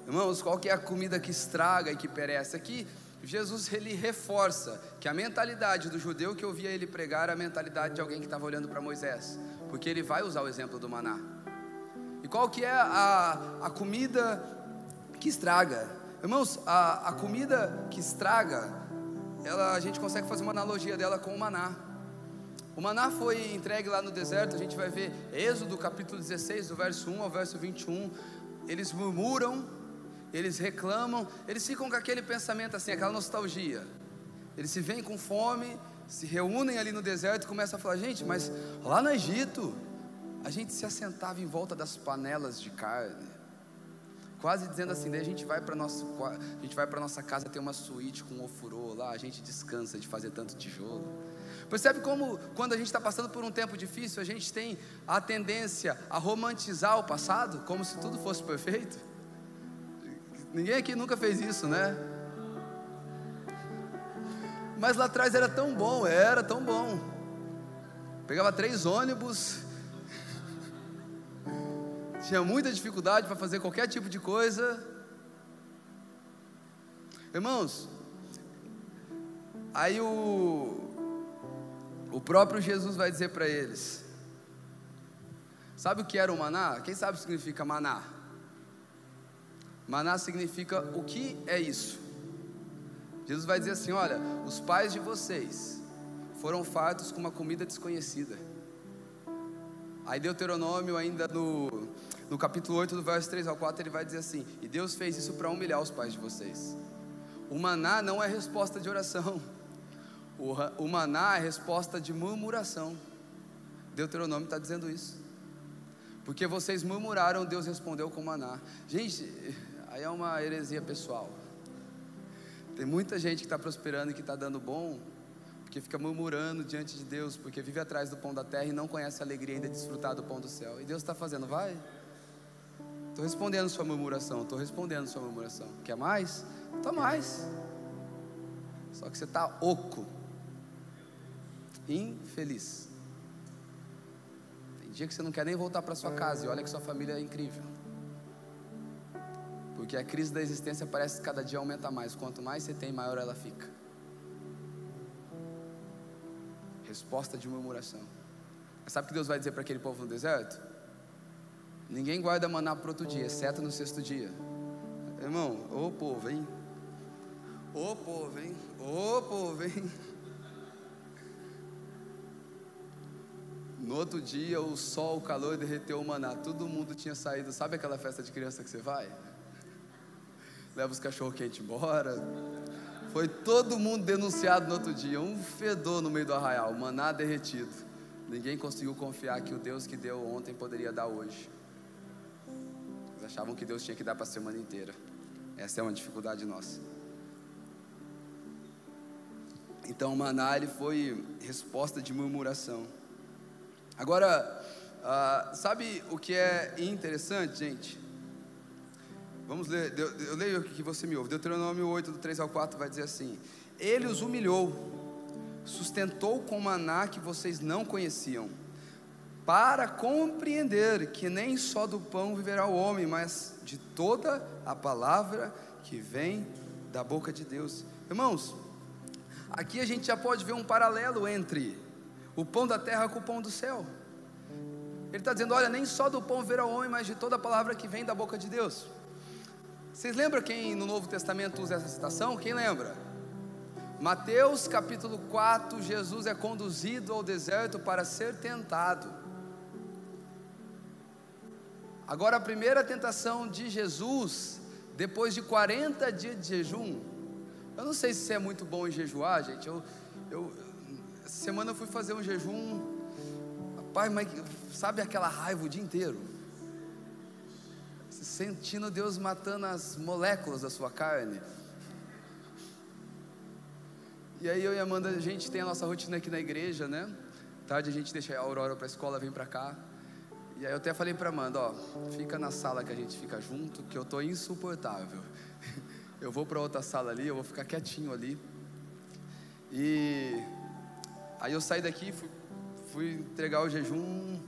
S1: Irmãos, qual que é a comida que estraga e que perece? Aqui, Jesus ele reforça que a mentalidade do judeu que ouvia ele pregar era a mentalidade de alguém que estava olhando para Moisés, porque ele vai usar o exemplo do maná. E qual que é a, a comida que estraga? Irmãos, a, a comida que estraga, ela, a gente consegue fazer uma analogia dela com o maná. O maná foi entregue lá no deserto, a gente vai ver Êxodo capítulo 16, do verso 1 ao verso 21. Eles murmuram, eles reclamam, eles ficam com aquele pensamento assim, aquela nostalgia. Eles se veem com fome, se reúnem ali no deserto e começam a falar: gente, mas lá no Egito, a gente se assentava em volta das panelas de carne quase dizendo assim, daí a gente vai para a gente vai para nossa casa ter uma suíte com um ofurô lá, a gente descansa de fazer tanto tijolo. Percebe como quando a gente está passando por um tempo difícil, a gente tem a tendência a romantizar o passado, como se tudo fosse perfeito? Ninguém aqui nunca fez isso, né? Mas lá atrás era tão bom, era tão bom. Pegava três ônibus, *laughs* tinha muita dificuldade para fazer qualquer tipo de coisa. Irmãos, aí o, o próprio Jesus vai dizer para eles: Sabe o que era o maná? Quem sabe o que significa maná? Maná significa o que é isso? Jesus vai dizer assim: Olha, os pais de vocês foram fartos com uma comida desconhecida. Aí Deuteronômio, ainda no, no capítulo 8, do verso 3 ao 4, ele vai dizer assim: E Deus fez isso para humilhar os pais de vocês. O maná não é resposta de oração, o, o maná é resposta de murmuração. Deuteronômio está dizendo isso. Porque vocês murmuraram, Deus respondeu com maná. Gente, aí é uma heresia pessoal. Tem muita gente que está prosperando e que está dando bom, porque fica murmurando diante de Deus, porque vive atrás do pão da terra e não conhece a alegria ainda de desfrutar do pão do céu. E Deus está fazendo, vai. Estou respondendo sua murmuração, estou respondendo sua murmuração. Quer mais? Tá mais. Só que você está oco, infeliz. Tem dia que você não quer nem voltar para sua casa e olha que sua família é incrível. Porque a crise da existência parece que cada dia aumenta mais. Quanto mais você tem, maior ela fica. Resposta de murmuração. Mas sabe o que Deus vai dizer para aquele povo no deserto? Ninguém guarda maná para outro dia, exceto no sexto dia. Irmão, ô povo, hein? Ô povo, hein? Ô povo, hein? No outro dia, o sol, o calor derreteu o maná. Todo mundo tinha saído. Sabe aquela festa de criança que você vai? Leva os cachorro quentes embora. Foi todo mundo denunciado no outro dia. Um fedor no meio do arraial, maná derretido. Ninguém conseguiu confiar que o Deus que deu ontem poderia dar hoje. Eles achavam que Deus tinha que dar para a semana inteira. Essa é uma dificuldade nossa. Então o maná ele foi resposta de murmuração. Agora, uh, sabe o que é interessante, gente? Vamos ler, eu leio aqui que você me ouve. Deuteronômio 8, do 3 ao 4, vai dizer assim: Ele os humilhou, sustentou com maná que vocês não conheciam, para compreender que nem só do pão viverá o homem, mas de toda a palavra que vem da boca de Deus. Irmãos, aqui a gente já pode ver um paralelo entre o pão da terra com o pão do céu. Ele está dizendo: olha, nem só do pão viverá o homem, mas de toda a palavra que vem da boca de Deus. Vocês lembram quem no Novo Testamento usa essa citação? Quem lembra? Mateus capítulo 4, Jesus é conduzido ao deserto para ser tentado. Agora, a primeira tentação de Jesus, depois de 40 dias de jejum, eu não sei se é muito bom em jejuar, gente. Eu, eu, essa semana eu fui fazer um jejum, rapaz, mas sabe aquela raiva o dia inteiro? Sentindo Deus matando as moléculas da sua carne. E aí eu e a Amanda, a gente tem a nossa rotina aqui na igreja, né? Tarde a gente deixa a Aurora para a escola, vem para cá. E aí eu até falei para Amanda, ó, fica na sala que a gente fica junto, que eu tô insuportável. *laughs* Eu vou para outra sala ali, eu vou ficar quietinho ali. E aí eu saí daqui, fui, fui entregar o jejum,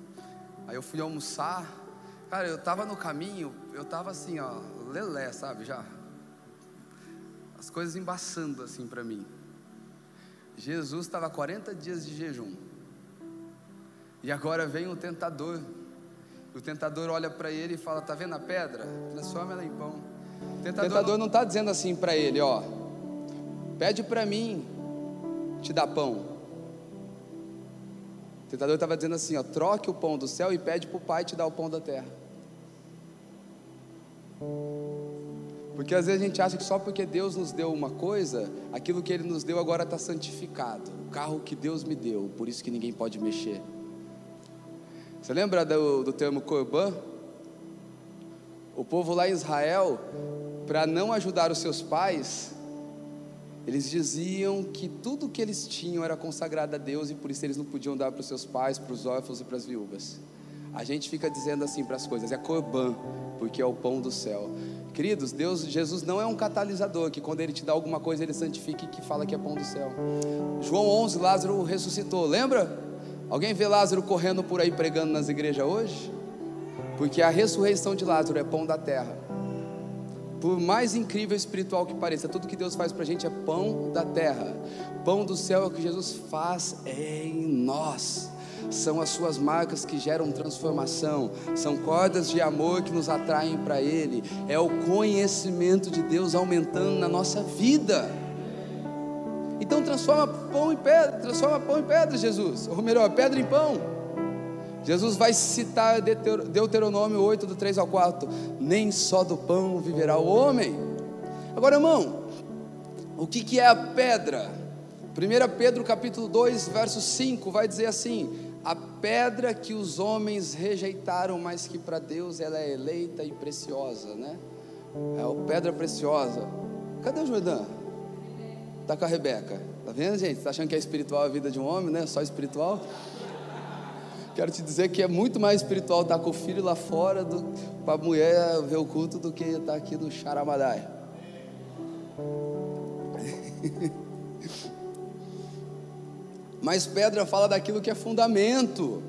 S1: aí eu fui almoçar. Cara, eu tava no caminho, eu tava assim, ó, lelé, sabe, já. As coisas embaçando assim para mim. Jesus estava 40 dias de jejum. E agora vem o tentador o tentador olha para ele e fala: Tá vendo a pedra? Transforma ela em pão. O tentador, o tentador não está dizendo assim para ele: Ó, pede para mim te dar pão. O tentador estava dizendo assim: Ó, troque o pão do céu e pede para o Pai te dar o pão da terra. Porque às vezes a gente acha que só porque Deus nos deu uma coisa, aquilo que Ele nos deu agora está santificado. O carro que Deus me deu, por isso que ninguém pode mexer. Você lembra do, do termo corban? O povo lá em Israel, para não ajudar os seus pais, eles diziam que tudo que eles tinham era consagrado a Deus e por isso eles não podiam dar para os seus pais, para os órfãos e para as viúvas. A gente fica dizendo assim para as coisas, é corban, porque é o pão do céu. Queridos, Deus, Jesus não é um catalisador que quando ele te dá alguma coisa ele santifica e que fala que é pão do céu. João 11, Lázaro ressuscitou, lembra? Alguém vê Lázaro correndo por aí pregando nas igrejas hoje? Porque a ressurreição de Lázaro é pão da terra. Por mais incrível espiritual que pareça, tudo que Deus faz para a gente é pão da terra. Pão do céu é o que Jesus faz em nós. São as suas marcas que geram transformação, são cordas de amor que nos atraem para Ele, é o conhecimento de Deus aumentando na nossa vida. Então transforma pão em pedra, transforma pão em pedra, Jesus. Ou melhor, pedra em pão. Jesus vai citar Deuteronômio 8, do 3 ao 4. Nem só do pão viverá o homem. Agora, irmão, o que, que é a pedra? 1 Pedro capítulo 2, verso 5, vai dizer assim: a pedra que os homens rejeitaram, mas que para Deus ela é eleita e preciosa, né? É a pedra preciosa. Cadê o Jordão? Tá com a Rebeca. Tá vendo, gente? Tá achando que é espiritual a vida de um homem, né? Só espiritual? Quero te dizer que é muito mais espiritual estar com o filho lá fora para a mulher ver o culto do que estar aqui no Charamadai. *laughs* Mas pedra fala daquilo que é fundamento.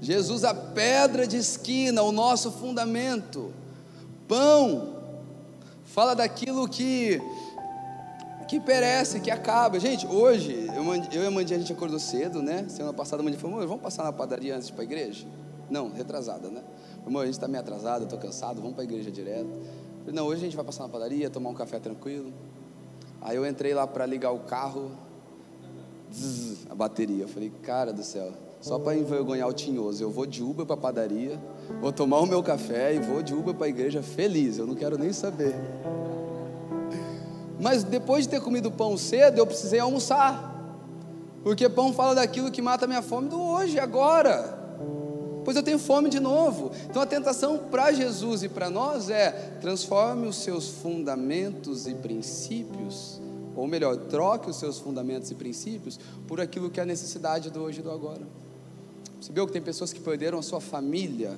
S1: Jesus, a pedra de esquina, o nosso fundamento. Pão, fala daquilo que que perece, que acaba. Gente, hoje, eu, eu e a Mandinha, a gente acordou cedo, né? Semana passada a Mandinha falou, vamos passar na padaria antes de ir para a igreja? Não, retrasada, né? Amor, a gente está meio atrasado, estou cansado, vamos para a igreja direto. Falei, não, hoje a gente vai passar na padaria, tomar um café tranquilo. Aí eu entrei lá para ligar o carro, zzz, a bateria. Eu falei, cara do céu, só para envergonhar o tinhoso, eu vou de Uber para padaria, vou tomar o meu café e vou de Uber para a igreja feliz, eu não quero nem saber. Mas depois de ter comido pão cedo, eu precisei almoçar. Porque pão fala daquilo que mata a minha fome do hoje, agora. Pois eu tenho fome de novo. Então a tentação para Jesus e para nós é: transforme os seus fundamentos e princípios, ou melhor, troque os seus fundamentos e princípios por aquilo que é a necessidade do hoje e do agora. Viu que tem pessoas que perderam a sua família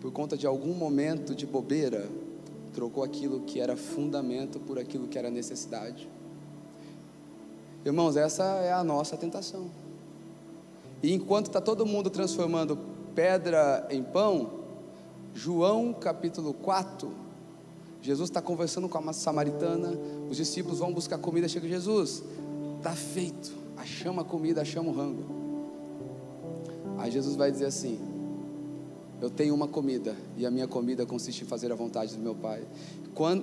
S1: por conta de algum momento de bobeira, trocou aquilo que era fundamento por aquilo que era necessidade. Irmãos, essa é a nossa tentação. E enquanto está todo mundo transformando pedra em pão, João capítulo 4, Jesus está conversando com a samaritana, os discípulos vão buscar comida, chega Jesus, está feito, achamos a comida, achamos o rango. Aí Jesus vai dizer assim: eu tenho uma comida, e a minha comida consiste em fazer a vontade do meu Pai.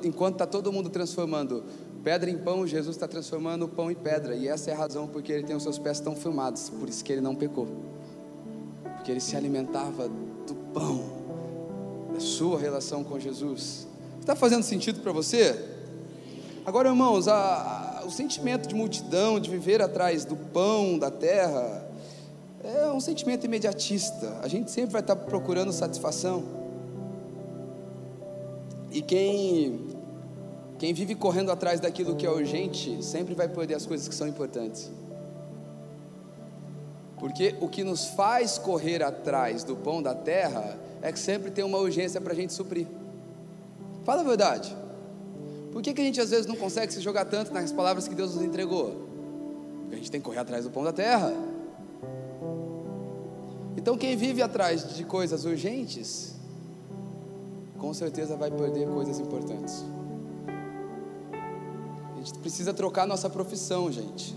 S1: Enquanto está todo mundo transformando pedra em pão, Jesus está transformando pão em pedra, e essa é a razão porque ele tem os seus pés tão firmados, por isso que ele não pecou, porque ele se alimentava do pão, da sua relação com Jesus. Está fazendo sentido para você? Agora, irmãos, a, a, o sentimento de multidão, de viver atrás do pão da terra, é um sentimento imediatista. A gente sempre vai estar procurando satisfação. E quem quem vive correndo atrás daquilo que é urgente, sempre vai perder as coisas que são importantes. Porque o que nos faz correr atrás do pão da terra é que sempre tem uma urgência para a gente suprir. Fala a verdade. Por que, que a gente às vezes não consegue se jogar tanto nas palavras que Deus nos entregou? Porque a gente tem que correr atrás do pão da terra. Então, quem vive atrás de coisas urgentes, com certeza vai perder coisas importantes. A gente precisa trocar nossa profissão, gente.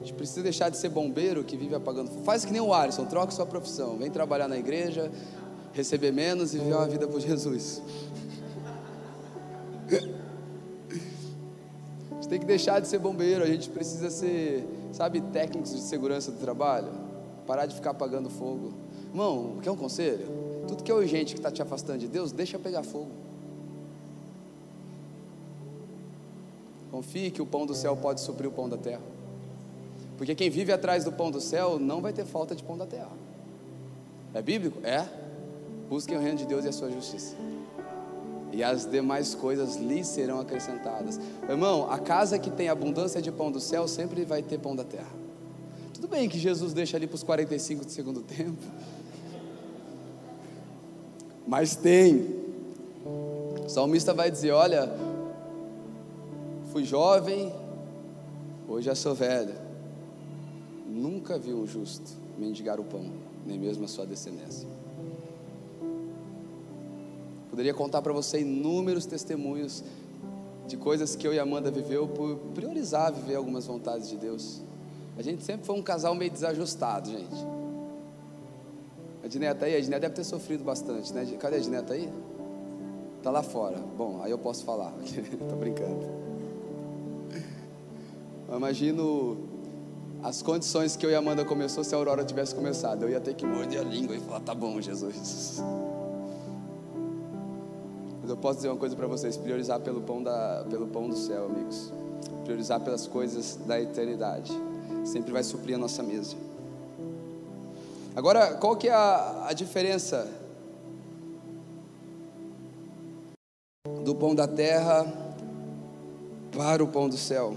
S1: A gente precisa deixar de ser bombeiro que vive apagando. Faz que nem o Alisson, troca sua profissão. Vem trabalhar na igreja, receber menos e viver uma vida por Jesus. Tem que deixar de ser bombeiro, a gente precisa ser, sabe, técnicos de segurança do trabalho. Parar de ficar apagando fogo. Irmão, quer um conselho? Tudo que é urgente que está te afastando de Deus, deixa pegar fogo. Confie que o pão do céu pode suprir o pão da terra. Porque quem vive atrás do pão do céu não vai ter falta de pão da terra. É bíblico? É. Busquem o reino de Deus e a sua justiça. E as demais coisas lhes serão acrescentadas. Irmão, a casa que tem abundância de pão do céu sempre vai ter pão da terra. Tudo bem que Jesus deixa ali para os 45 do segundo *laughs* tempo. Mas tem. O salmista vai dizer: Olha, fui jovem, hoje já sou velho. Nunca vi um justo mendigar o pão, nem mesmo a sua descendência. Poderia contar para você inúmeros testemunhos de coisas que eu e Amanda viveu por priorizar viver algumas vontades de Deus. A gente sempre foi um casal meio desajustado, gente. A Dineta aí, a Dineta deve ter sofrido bastante, né? Cadê a Dineta aí? Tá lá fora. Bom, aí eu posso falar. *laughs* Tô brincando. Eu imagino as condições que eu e Amanda começou se a Aurora tivesse começado. Eu ia ter que morder a língua e falar: "Tá bom, Jesus". Mas eu posso dizer uma coisa para vocês: priorizar pelo pão da, pelo pão do céu, amigos. Priorizar pelas coisas da eternidade sempre vai suprir a nossa mesa. Agora, qual que é a, a diferença do pão da terra para o pão do céu?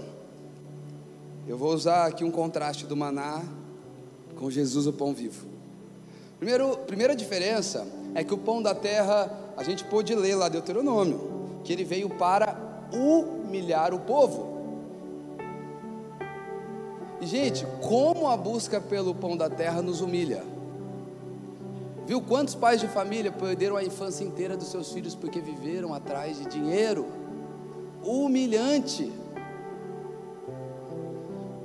S1: Eu vou usar aqui um contraste do maná com Jesus, o pão vivo. Primeiro, primeira diferença é que o pão da terra, a gente pôde ler lá Deuteronômio, que ele veio para humilhar o povo. E, gente, como a busca pelo pão da terra nos humilha? Viu quantos pais de família perderam a infância inteira dos seus filhos porque viveram atrás de dinheiro? Humilhante.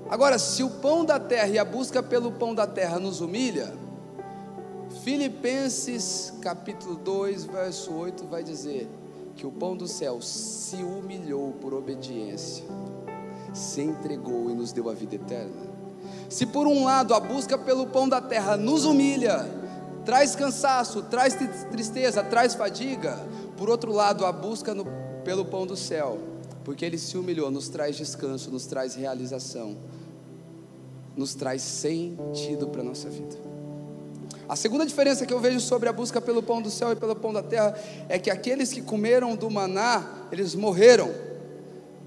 S1: Agora, se o pão da terra e a busca pelo pão da terra nos humilha, Filipenses capítulo 2, verso 8 vai dizer que o pão do céu se humilhou por obediência, se entregou e nos deu a vida eterna. Se por um lado a busca pelo pão da terra nos humilha, traz cansaço, traz tristeza, traz fadiga, por outro lado a busca no, pelo pão do céu, porque ele se humilhou, nos traz descanso, nos traz realização nos traz sentido para a nossa vida. A segunda diferença que eu vejo sobre a busca pelo pão do céu e pelo pão da terra é que aqueles que comeram do maná, eles morreram,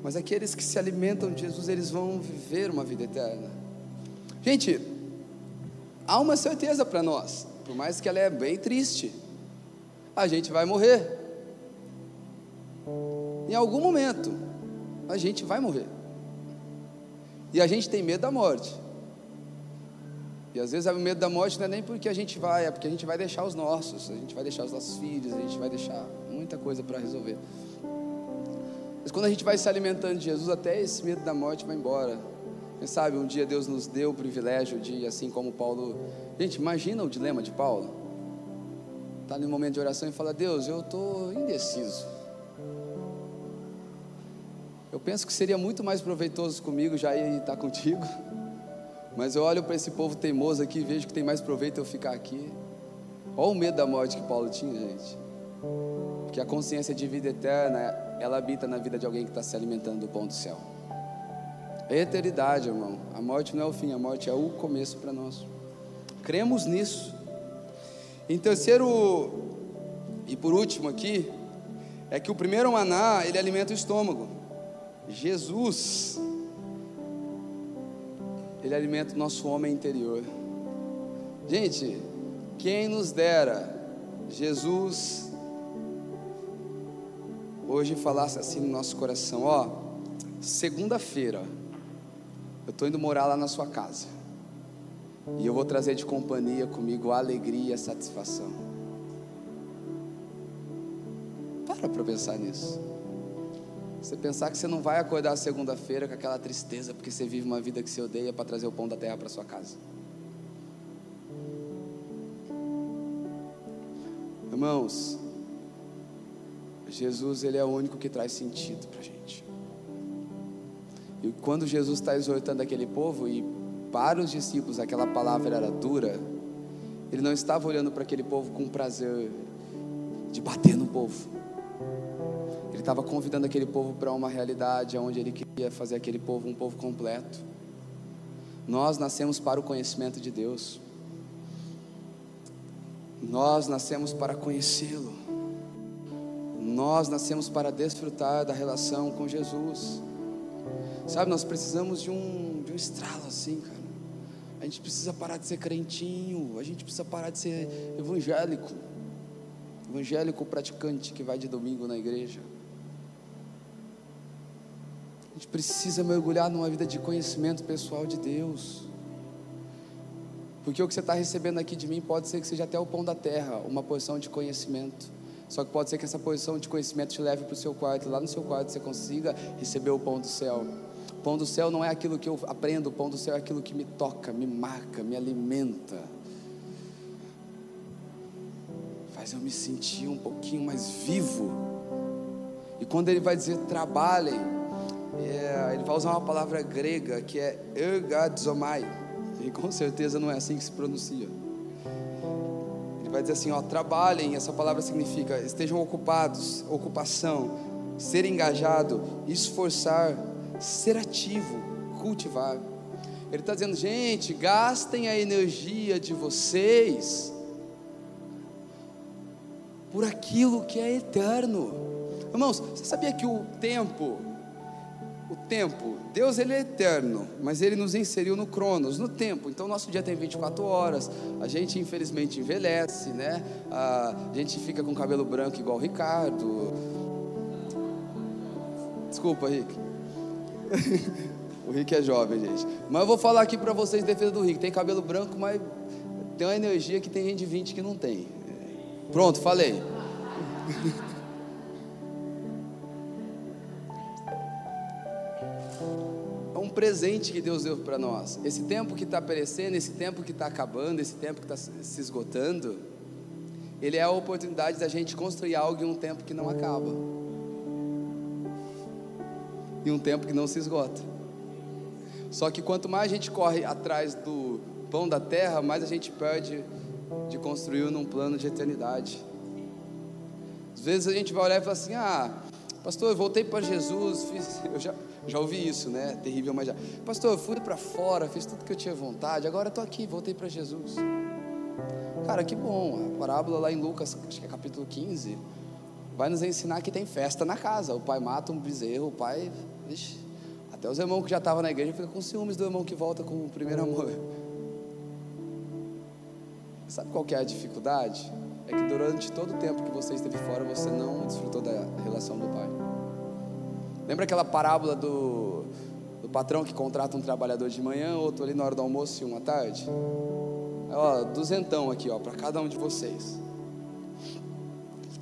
S1: mas aqueles que se alimentam de Jesus, eles vão viver uma vida eterna. Gente, há uma certeza para nós, por mais que ela é bem triste, a gente vai morrer. Em algum momento, a gente vai morrer. E a gente tem medo da morte. E às vezes o medo da morte não é nem porque a gente vai, é porque a gente vai deixar os nossos, a gente vai deixar os nossos filhos, a gente vai deixar muita coisa para resolver. Mas quando a gente vai se alimentando de Jesus, até esse medo da morte vai embora. Quem sabe um dia Deus nos deu o privilégio de, assim como Paulo. Gente, imagina o dilema de Paulo. Está no momento de oração e fala: Deus, eu estou indeciso. Eu penso que seria muito mais proveitoso comigo já ir estar contigo. Mas eu olho para esse povo teimoso aqui e vejo que tem mais proveito eu ficar aqui. Olha o medo da morte que Paulo tinha, gente. Porque a consciência de vida eterna, ela habita na vida de alguém que está se alimentando do pão do céu. É eternidade, irmão. A morte não é o fim, a morte é o começo para nós. Cremos nisso. Em terceiro e por último aqui, é que o primeiro maná, ele alimenta o estômago. Jesus ele alimenta o nosso homem interior. Gente, quem nos dera Jesus hoje falasse assim no nosso coração: Ó, segunda-feira eu estou indo morar lá na sua casa e eu vou trazer de companhia comigo a alegria e a satisfação. Para para pensar nisso. Você pensar que você não vai acordar segunda-feira com aquela tristeza porque você vive uma vida que você odeia para trazer o pão da terra para sua casa. Irmãos, Jesus ele é o único que traz sentido para a gente. E quando Jesus está exortando aquele povo e para os discípulos aquela palavra era dura, ele não estava olhando para aquele povo com prazer de bater no povo estava convidando aquele povo para uma realidade onde ele queria fazer aquele povo um povo completo. Nós nascemos para o conhecimento de Deus. Nós nascemos para conhecê-lo. Nós nascemos para desfrutar da relação com Jesus. Sabe, nós precisamos de um, de um estralo assim, cara. A gente precisa parar de ser crentinho, a gente precisa parar de ser evangélico. Evangélico praticante que vai de domingo na igreja. A gente precisa mergulhar numa vida de conhecimento pessoal de Deus. Porque o que você está recebendo aqui de mim pode ser que seja até o pão da terra, uma porção de conhecimento. Só que pode ser que essa porção de conhecimento te leve para o seu quarto, lá no seu quarto você consiga receber o pão do céu. O pão do céu não é aquilo que eu aprendo, o pão do céu é aquilo que me toca, me marca, me alimenta. Faz eu me sentir um pouquinho mais vivo. E quando ele vai dizer trabalhem, é, ele vai usar uma palavra grega que é ergadzomai, e com certeza não é assim que se pronuncia. Ele vai dizer assim: ó, trabalhem, essa palavra significa estejam ocupados, ocupação, ser engajado, esforçar, ser ativo, cultivar. Ele está dizendo, gente, gastem a energia de vocês por aquilo que é eterno. Irmãos, você sabia que o tempo, o tempo, Deus ele é eterno, mas ele nos inseriu no cronos, no tempo. Então nosso dia tem 24 horas. A gente infelizmente envelhece, né? A gente fica com cabelo branco igual o Ricardo. Desculpa, Rick. *laughs* o Rick é jovem, gente. Mas eu vou falar aqui para vocês em defesa do Rick. Tem cabelo branco, mas tem uma energia que tem gente de 20 que não tem. Pronto, falei. *laughs* presente que Deus deu para nós. Esse tempo que está perecendo, esse tempo que está acabando, esse tempo que está se esgotando, ele é a oportunidade da gente construir algo em um tempo que não acaba, em um tempo que não se esgota. Só que quanto mais a gente corre atrás do pão da terra, mais a gente perde de construir num plano de eternidade. Às vezes a gente vai olhar e falar assim: ah, pastor, eu voltei para Jesus, fiz, eu já, já ouvi isso, né? Terrível, mas já. Pastor, eu fui para fora, fiz tudo que eu tinha vontade, agora estou aqui, voltei para Jesus. Cara, que bom, a parábola lá em Lucas, acho que é capítulo 15, vai nos ensinar que tem festa na casa. O pai mata um bezerro, o pai. Vixe, até os irmãos que já estavam na igreja ficam com ciúmes do irmão que volta com o primeiro amor. Sabe qual que é a dificuldade? É que durante todo o tempo que você esteve fora, você não desfrutou da relação do pai. Lembra aquela parábola do, do patrão que contrata um trabalhador de manhã, outro ali na hora do almoço e um à tarde? Ó, duzentão aqui, ó, para cada um de vocês.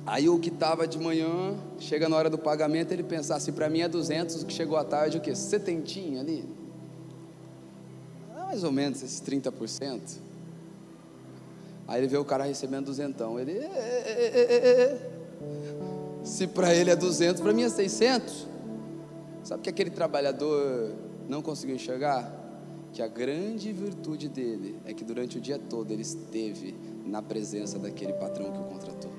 S1: Aí o que estava de manhã, chega na hora do pagamento, ele pensa assim, para mim é 200, o que chegou à tarde, o que? Setentinho ali? Mais ou menos esses 30%. Aí ele vê o cara recebendo duzentão. Ele. Se para ele é 200, para mim é 600. Sabe que aquele trabalhador não conseguiu enxergar? Que a grande virtude dele é que durante o dia todo ele esteve na presença daquele patrão que o contratou.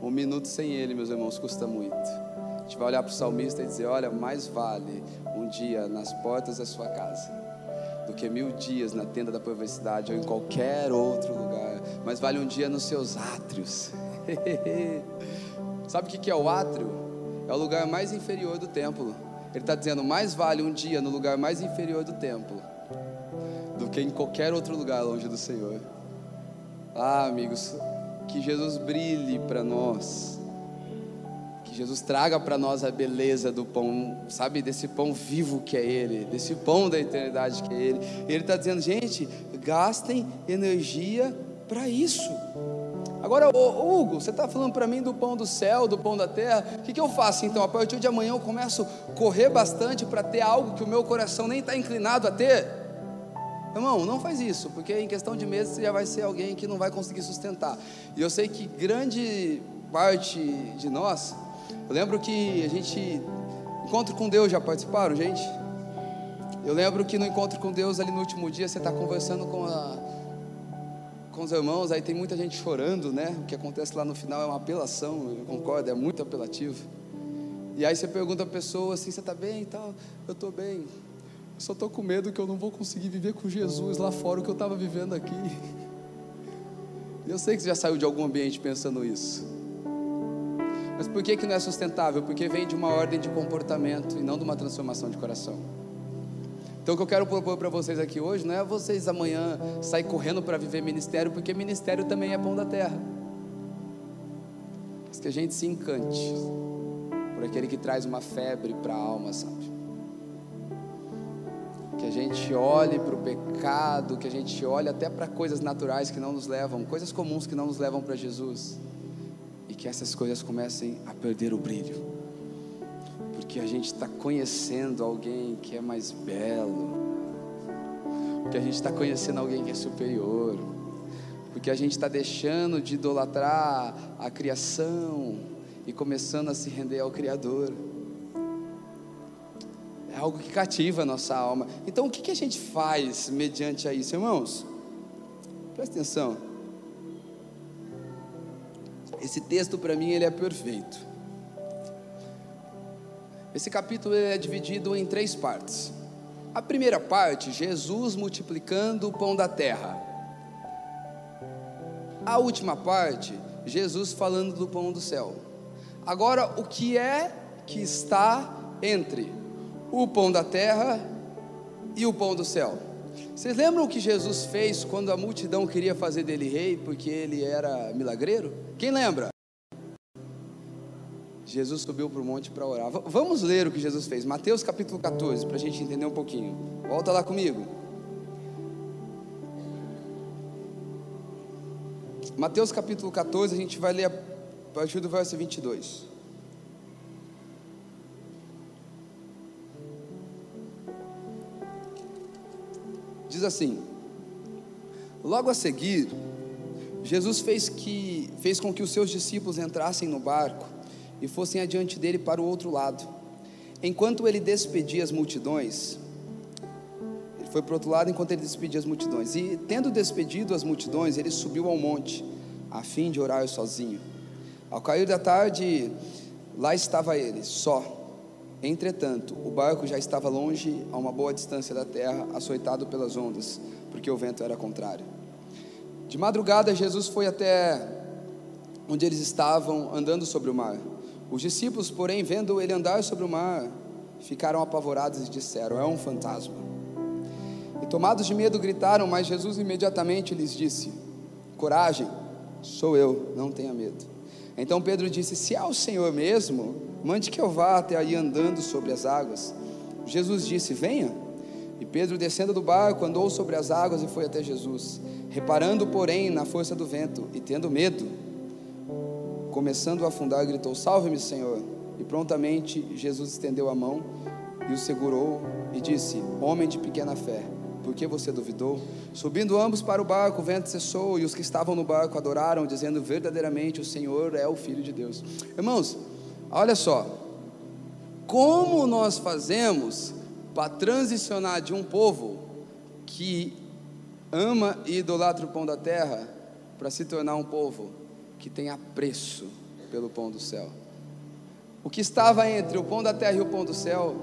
S1: Um minuto sem ele, meus irmãos, custa muito. A gente vai olhar para o salmista e dizer: Olha, mais vale um dia nas portas da sua casa do que mil dias na tenda da perversidade ou em qualquer outro lugar, mas vale um dia nos seus átrios. *laughs* Sabe o que é o átrio? É o lugar mais inferior do templo. Ele está dizendo: mais vale um dia no lugar mais inferior do templo do que em qualquer outro lugar longe do Senhor. Ah, amigos, que Jesus brilhe para nós que Jesus traga para nós a beleza do pão, sabe, desse pão vivo que é Ele, desse pão da eternidade que é Ele. Ele está dizendo, gente, gastem energia para isso. Agora, ô, Hugo, você está falando para mim do pão do céu, do pão da terra. O que, que eu faço então? A partir de amanhã eu começo a correr bastante para ter algo que o meu coração nem está inclinado a ter. Irmão, não faz isso, porque em questão de meses você já vai ser alguém que não vai conseguir sustentar. E eu sei que grande parte de nós eu lembro que a gente. Encontro com Deus, já participaram, gente? Eu lembro que no encontro com Deus, ali no último dia, você está conversando com, a, com os irmãos, aí tem muita gente chorando, né? O que acontece lá no final é uma apelação, eu concordo, é muito apelativo. E aí você pergunta a pessoa assim: você está bem e tal? Eu estou bem. Eu só estou com medo que eu não vou conseguir viver com Jesus lá fora o que eu estava vivendo aqui. *laughs* Eu sei que você já saiu de algum ambiente pensando isso. Mas por que, que não é sustentável? Porque vem de uma ordem de comportamento e não de uma transformação de coração. Então o que eu quero propor para vocês aqui hoje não é vocês amanhã sair correndo para viver ministério, porque ministério também é pão da terra. Mas que a gente se encante por aquele que traz uma febre para a alma, sabe? Que a gente olhe para o pecado, que a gente olhe até para coisas naturais que não nos levam, coisas comuns que não nos levam para Jesus e que essas coisas comecem a perder o brilho, porque a gente está conhecendo alguém que é mais belo, porque a gente está conhecendo alguém que é superior, porque a gente está deixando de idolatrar a criação e começando a se render ao Criador. É algo que cativa a nossa alma. Então, o que, que a gente faz mediante a isso, irmãos? Presta atenção. Esse texto para mim ele é perfeito. Esse capítulo é dividido em três partes. A primeira parte, Jesus multiplicando o pão da terra. A última parte, Jesus falando do pão do céu. Agora, o que é que está entre o pão da terra e o pão do céu? Vocês lembram o que Jesus fez quando a multidão queria fazer dele rei porque ele era milagreiro? Quem lembra? Jesus subiu para o monte para orar. Vamos ler o que Jesus fez. Mateus capítulo 14, para a gente entender um pouquinho. Volta lá comigo. Mateus capítulo 14, a gente vai ler a partir do verso 22. Diz assim: Logo a seguir, Jesus fez, que, fez com que os seus discípulos entrassem no barco e fossem adiante dele para o outro lado. Enquanto ele despedia as multidões, ele foi para o outro lado enquanto ele despedia as multidões. E tendo despedido as multidões, ele subiu ao monte, a fim de orar sozinho. Ao cair da tarde, lá estava ele, só. Entretanto, o barco já estava longe, a uma boa distância da terra, açoitado pelas ondas, porque o vento era contrário. De madrugada, Jesus foi até onde eles estavam, andando sobre o mar. Os discípulos, porém, vendo ele andar sobre o mar, ficaram apavorados e disseram: É um fantasma. E tomados de medo, gritaram, mas Jesus imediatamente lhes disse: Coragem, sou eu, não tenha medo. Então Pedro disse: Se é o Senhor mesmo, mande que eu vá até aí andando sobre as águas. Jesus disse: Venha. E Pedro, descendo do barco, andou sobre as águas e foi até Jesus. Reparando, porém, na força do vento e tendo medo, começando a afundar, gritou: Salve-me, Senhor! E prontamente Jesus estendeu a mão e o segurou e disse: Homem de pequena fé, por que você duvidou? Subindo ambos para o barco, o vento cessou e os que estavam no barco adoraram, dizendo: Verdadeiramente o Senhor é o Filho de Deus. Irmãos, olha só, como nós fazemos para transicionar de um povo que ama e idolatra o pão da terra para se tornar um povo que tem apreço pelo pão do céu. O que estava entre o pão da terra e o pão do céu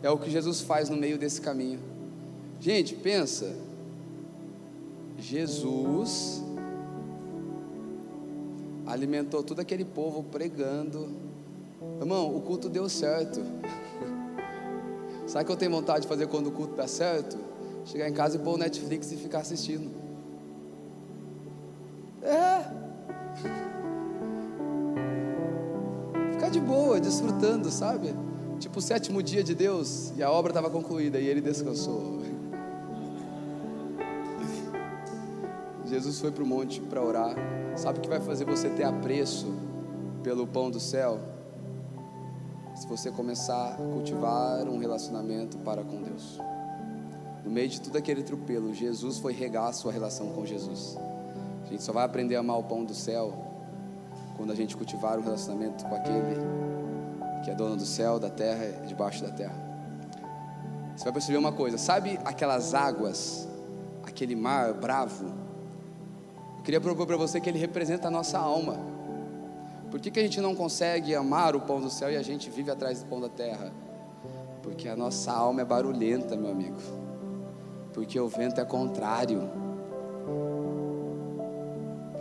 S1: é o que Jesus faz no meio desse caminho. Gente, pensa. Jesus alimentou todo aquele povo pregando. Irmão, o culto deu certo. Sabe o que eu tenho vontade de fazer quando o culto dá certo? Chegar em casa e pôr o Netflix e ficar assistindo. É. Ficar de boa, desfrutando, sabe? Tipo o sétimo dia de Deus e a obra estava concluída e ele descansou. Jesus foi para o monte para orar. Sabe o que vai fazer você ter apreço pelo pão do céu? Se você começar a cultivar um relacionamento para com Deus. No meio de tudo aquele tropelo, Jesus foi regar a sua relação com Jesus. A gente só vai aprender a amar o pão do céu quando a gente cultivar um relacionamento com aquele que é dono do céu, da terra e debaixo da terra. Você vai perceber uma coisa: sabe aquelas águas, aquele mar bravo? Eu queria propor para você que ele representa a nossa alma. Por que, que a gente não consegue amar o pão do céu e a gente vive atrás do pão da terra? Porque a nossa alma é barulhenta, meu amigo. Porque o vento é contrário.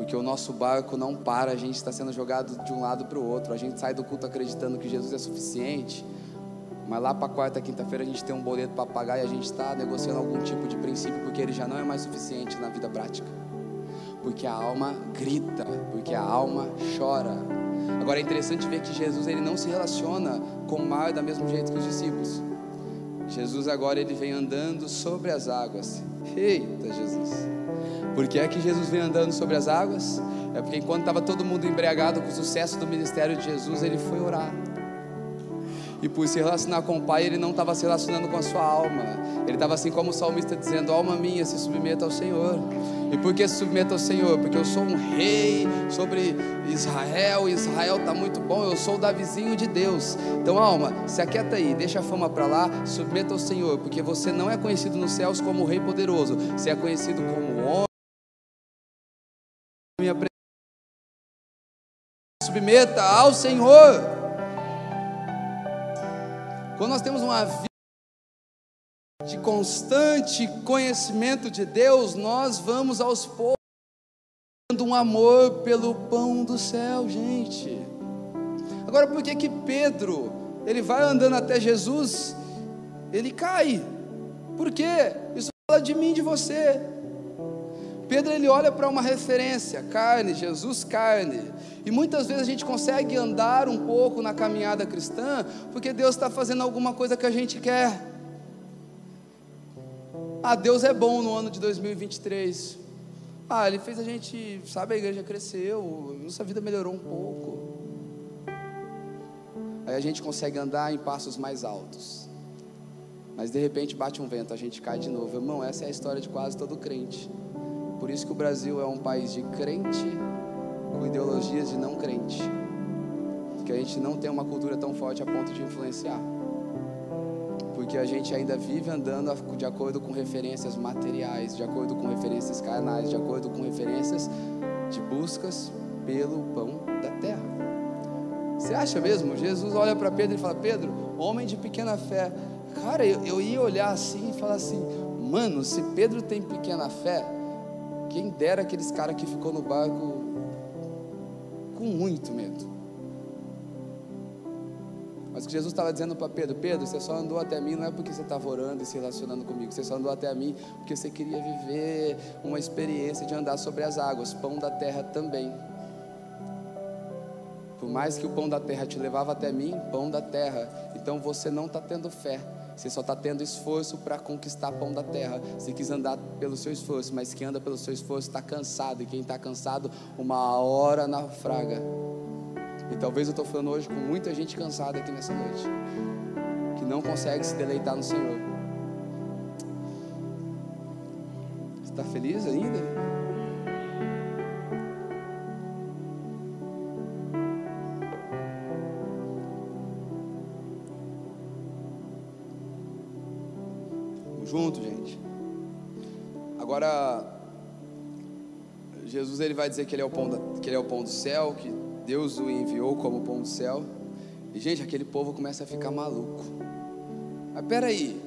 S1: Porque o nosso barco não para, a gente está sendo jogado de um lado para o outro. A gente sai do culto acreditando que Jesus é suficiente, mas lá para quarta, quinta-feira a gente tem um boleto para pagar e a gente está negociando algum tipo de princípio, porque ele já não é mais suficiente na vida prática. Porque a alma grita, porque a alma chora. Agora é interessante ver que Jesus ele não se relaciona com o mar da mesmo jeito que os discípulos. Jesus agora ele vem andando sobre as águas. Eita Jesus! Por que é que Jesus vem andando sobre as águas? É porque enquanto estava todo mundo embriagado com o sucesso do ministério de Jesus, ele foi orar. E por se relacionar com o Pai, ele não estava se relacionando com a sua alma. Ele estava assim como o salmista dizendo: Alma minha, se submeta ao Senhor. E por que se submeta ao Senhor? Porque eu sou um rei sobre Israel. Israel está muito bom. Eu sou o Davizinho de Deus. Então, alma, se aquieta aí, deixa a fama para lá, submeta ao Senhor. Porque você não é conhecido nos céus como o Rei poderoso. Você é conhecido como homem minha submeta ao Senhor. Quando nós temos uma vida de constante conhecimento de Deus, nós vamos aos poucos dando um amor pelo pão do céu, gente. Agora, por que que Pedro, ele vai andando até Jesus, ele cai? Por quê? Isso fala de mim, de você. Pedro ele olha para uma referência, carne, Jesus carne. E muitas vezes a gente consegue andar um pouco na caminhada cristã, porque Deus está fazendo alguma coisa que a gente quer. Ah, Deus é bom no ano de 2023. Ah, Ele fez a gente, sabe, a igreja cresceu, nossa vida melhorou um pouco. Aí a gente consegue andar em passos mais altos. Mas de repente bate um vento, a gente cai de novo. Irmão, essa é a história de quase todo crente. Por isso que o Brasil é um país de crente com ideologias de não crente. Que a gente não tem uma cultura tão forte a ponto de influenciar. Porque a gente ainda vive andando de acordo com referências materiais, de acordo com referências carnais, de acordo com referências de buscas pelo pão da terra. Você acha mesmo? Jesus olha para Pedro e fala: Pedro, homem de pequena fé. Cara, eu, eu ia olhar assim e falar assim: mano, se Pedro tem pequena fé, quem dera aqueles caras que ficou no barco com muito medo. Mas o que Jesus estava dizendo para Pedro: Pedro, você só andou até mim não é porque você estava orando e se relacionando comigo, você só andou até mim porque você queria viver uma experiência de andar sobre as águas, pão da terra também. Por mais que o pão da terra te levava até mim, pão da terra, então você não está tendo fé. Você só está tendo esforço para conquistar pão da terra. Você quis andar pelo seu esforço, mas quem anda pelo seu esforço está cansado. E quem está cansado, uma hora naufraga. E talvez eu estou falando hoje com muita gente cansada aqui nessa noite, que não consegue se deleitar no Senhor. Está feliz ainda? Jesus ele vai dizer que ele é o pão, da, que ele é o pão do céu, que Deus o enviou como pão do céu. E gente, aquele povo começa a ficar maluco. Mas peraí,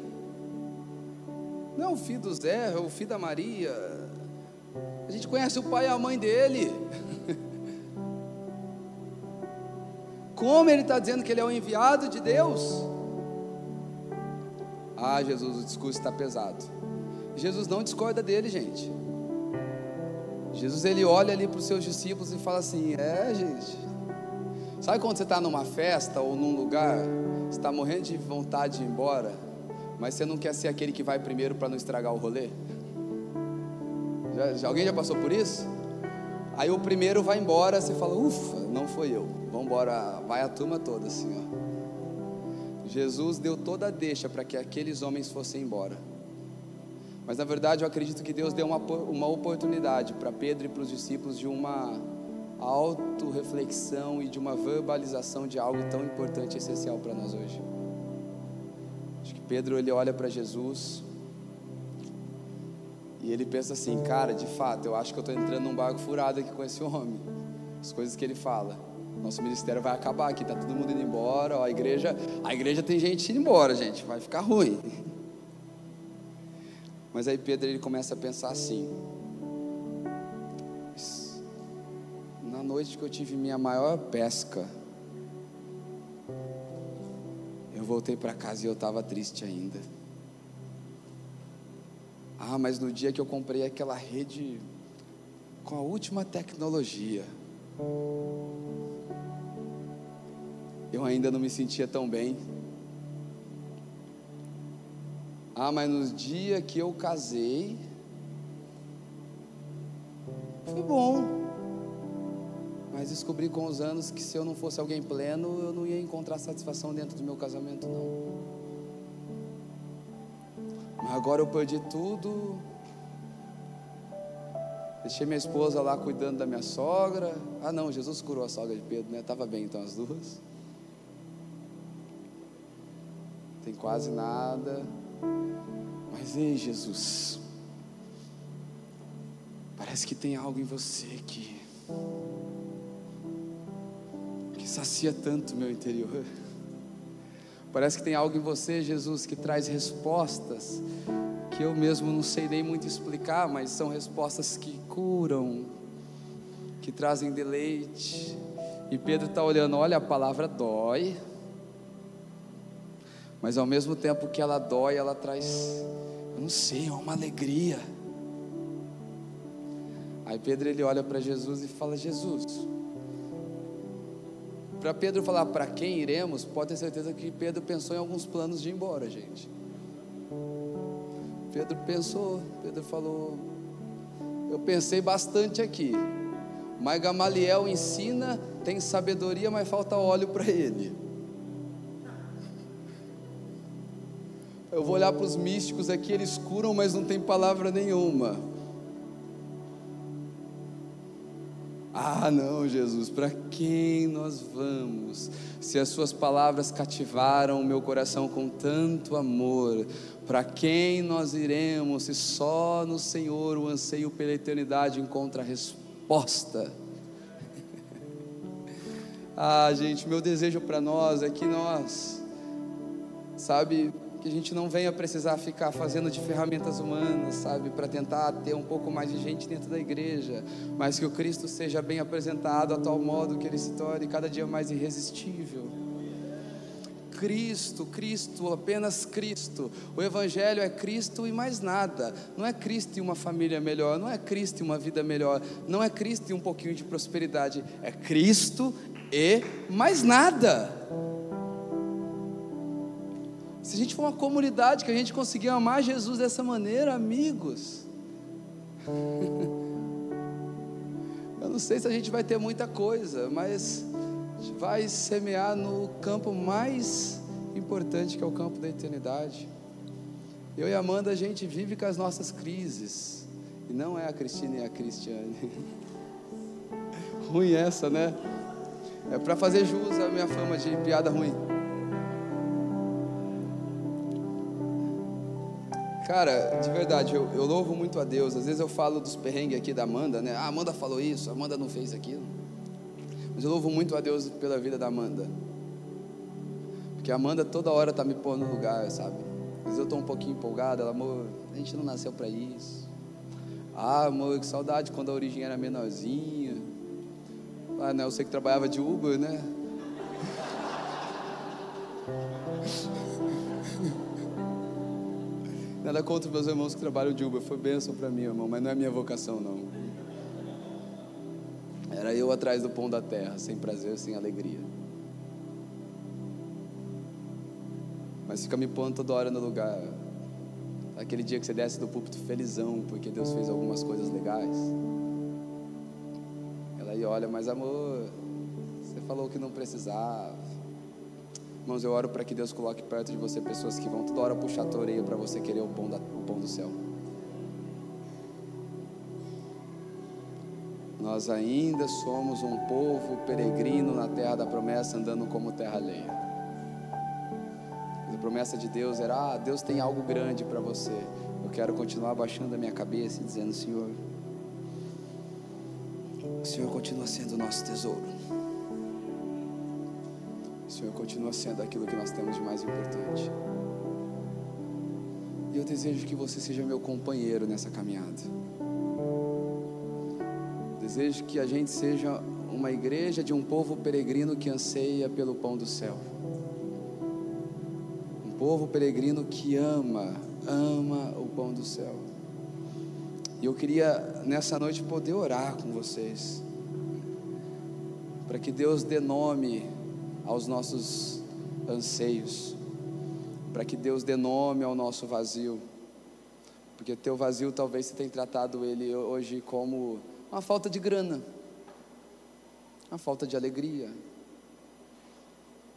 S1: não é o filho do Zé, é o filho da Maria. A gente conhece o pai e a mãe dele. *laughs* Como ele está dizendo que ele é o enviado de Deus? Ah, Jesus, o discurso está pesado. Jesus não discorda dele, gente. Jesus ele olha ali para os seus discípulos e fala assim: É, gente. Sabe quando você está numa festa ou num lugar, você está morrendo de vontade de ir embora, mas você não quer ser aquele que vai primeiro para não estragar o rolê? Já, já, alguém já passou por isso? Aí o primeiro vai embora, você fala: Ufa, não foi eu. Vamos embora, vai a turma toda assim, ó. Jesus deu toda a deixa para que aqueles homens fossem embora. Mas na verdade eu acredito que Deus deu uma, uma oportunidade para Pedro e para os discípulos de uma autorreflexão e de uma verbalização de algo tão importante e essencial para nós hoje. Acho que Pedro ele olha para Jesus e ele pensa assim, cara, de fato, eu acho que eu estou entrando num barco furado aqui com esse homem. As coisas que ele fala. Nosso ministério vai acabar aqui, tá todo mundo indo embora. Ó, a igreja, a igreja tem gente indo embora, gente, vai ficar ruim. *laughs* Mas aí Pedro ele começa a pensar assim: na noite que eu tive minha maior pesca, eu voltei para casa e eu estava triste ainda. Ah, mas no dia que eu comprei aquela rede com a última tecnologia, eu ainda não me sentia tão bem. Ah, mas no dia que eu casei, foi bom. Mas descobri com os anos que se eu não fosse alguém pleno, eu não ia encontrar satisfação dentro do meu casamento, não. Mas agora eu perdi tudo. Deixei minha esposa lá cuidando da minha sogra. Ah, não, Jesus curou a sogra de Pedro, né? Tava bem então as duas. tem quase nada. Mas ei, Jesus, parece que tem algo em você que que sacia tanto o meu interior. Parece que tem algo em você, Jesus, que traz respostas que eu mesmo não sei nem muito explicar, mas são respostas que curam, que trazem deleite. E Pedro está olhando, olha, a palavra dói, mas ao mesmo tempo que ela dói, ela traz, eu não sei, é uma alegria. Aí Pedro ele olha para Jesus e fala: Jesus. Para Pedro falar para quem iremos, pode ter certeza que Pedro pensou em alguns planos de ir embora, gente. Pedro pensou, Pedro falou: Eu pensei bastante aqui, mas Gamaliel ensina, tem sabedoria, mas falta óleo para ele. Eu vou olhar para os místicos aqui, eles curam, mas não tem palavra nenhuma. Ah, não, Jesus, para quem nós vamos? Se as Suas palavras cativaram o meu coração com tanto amor, para quem nós iremos se só no Senhor o anseio pela eternidade encontra resposta? *laughs* ah, gente, meu desejo para nós é que nós, sabe, que a gente não venha precisar ficar fazendo de ferramentas humanas, sabe, para tentar ter um pouco mais de gente dentro da igreja, mas que o Cristo seja bem apresentado a tal modo que ele se torne cada dia mais irresistível. Cristo, Cristo, apenas Cristo. O Evangelho é Cristo e mais nada. Não é Cristo e uma família melhor, não é Cristo e uma vida melhor, não é Cristo e um pouquinho de prosperidade. É Cristo e mais nada. Se a gente for uma comunidade que a gente conseguir amar Jesus dessa maneira, amigos, *laughs* eu não sei se a gente vai ter muita coisa, mas a gente vai semear no campo mais importante que é o campo da eternidade. Eu e Amanda, a gente vive com as nossas crises, e não é a Cristina e a Cristiane. *laughs* ruim essa, né? É para fazer jus à minha fama de piada ruim. Cara, de verdade, eu, eu, louvo muito a Deus. Às vezes eu falo dos perrengues aqui da Amanda, né? Ah, Amanda falou isso, Amanda não fez aquilo. Mas eu louvo muito a Deus pela vida da Amanda. Porque a Amanda toda hora tá me pondo no lugar, sabe? Às vezes eu tô um pouquinho empolgado, ela, amor, a gente não nasceu para isso. Ah, amor, que saudade quando a origem era menorzinha. Ah, né? Eu sei que trabalhava de Uber, né? *laughs* Nada contra meus irmãos que trabalham de Uber, foi bênção para mim, irmão, mas não é minha vocação, não. Era eu atrás do pão da terra, sem prazer, sem alegria. Mas fica me pondo toda hora no lugar. Aquele dia que você desce do púlpito felizão, porque Deus fez algumas coisas legais. Ela aí olha, mas amor, você falou que não precisava. Irmãos, eu oro para que Deus coloque perto de você pessoas que vão toda hora puxar a orelha para você querer o pão, da, o pão do céu. Nós ainda somos um povo peregrino na terra da promessa, andando como terra alheia. A promessa de Deus era: ah, Deus tem algo grande para você. Eu quero continuar baixando a minha cabeça e dizendo: Senhor, o Senhor continua sendo o nosso tesouro. Senhor continua sendo aquilo que nós temos de mais importante. E eu desejo que você seja meu companheiro nessa caminhada. Desejo que a gente seja uma igreja de um povo peregrino que anseia pelo pão do céu. Um povo peregrino que ama, ama o pão do céu. E eu queria nessa noite poder orar com vocês. Para que Deus dê nome aos nossos anseios, para que Deus dê nome ao nosso vazio, porque teu vazio talvez você tenha tratado ele hoje como uma falta de grana, uma falta de alegria,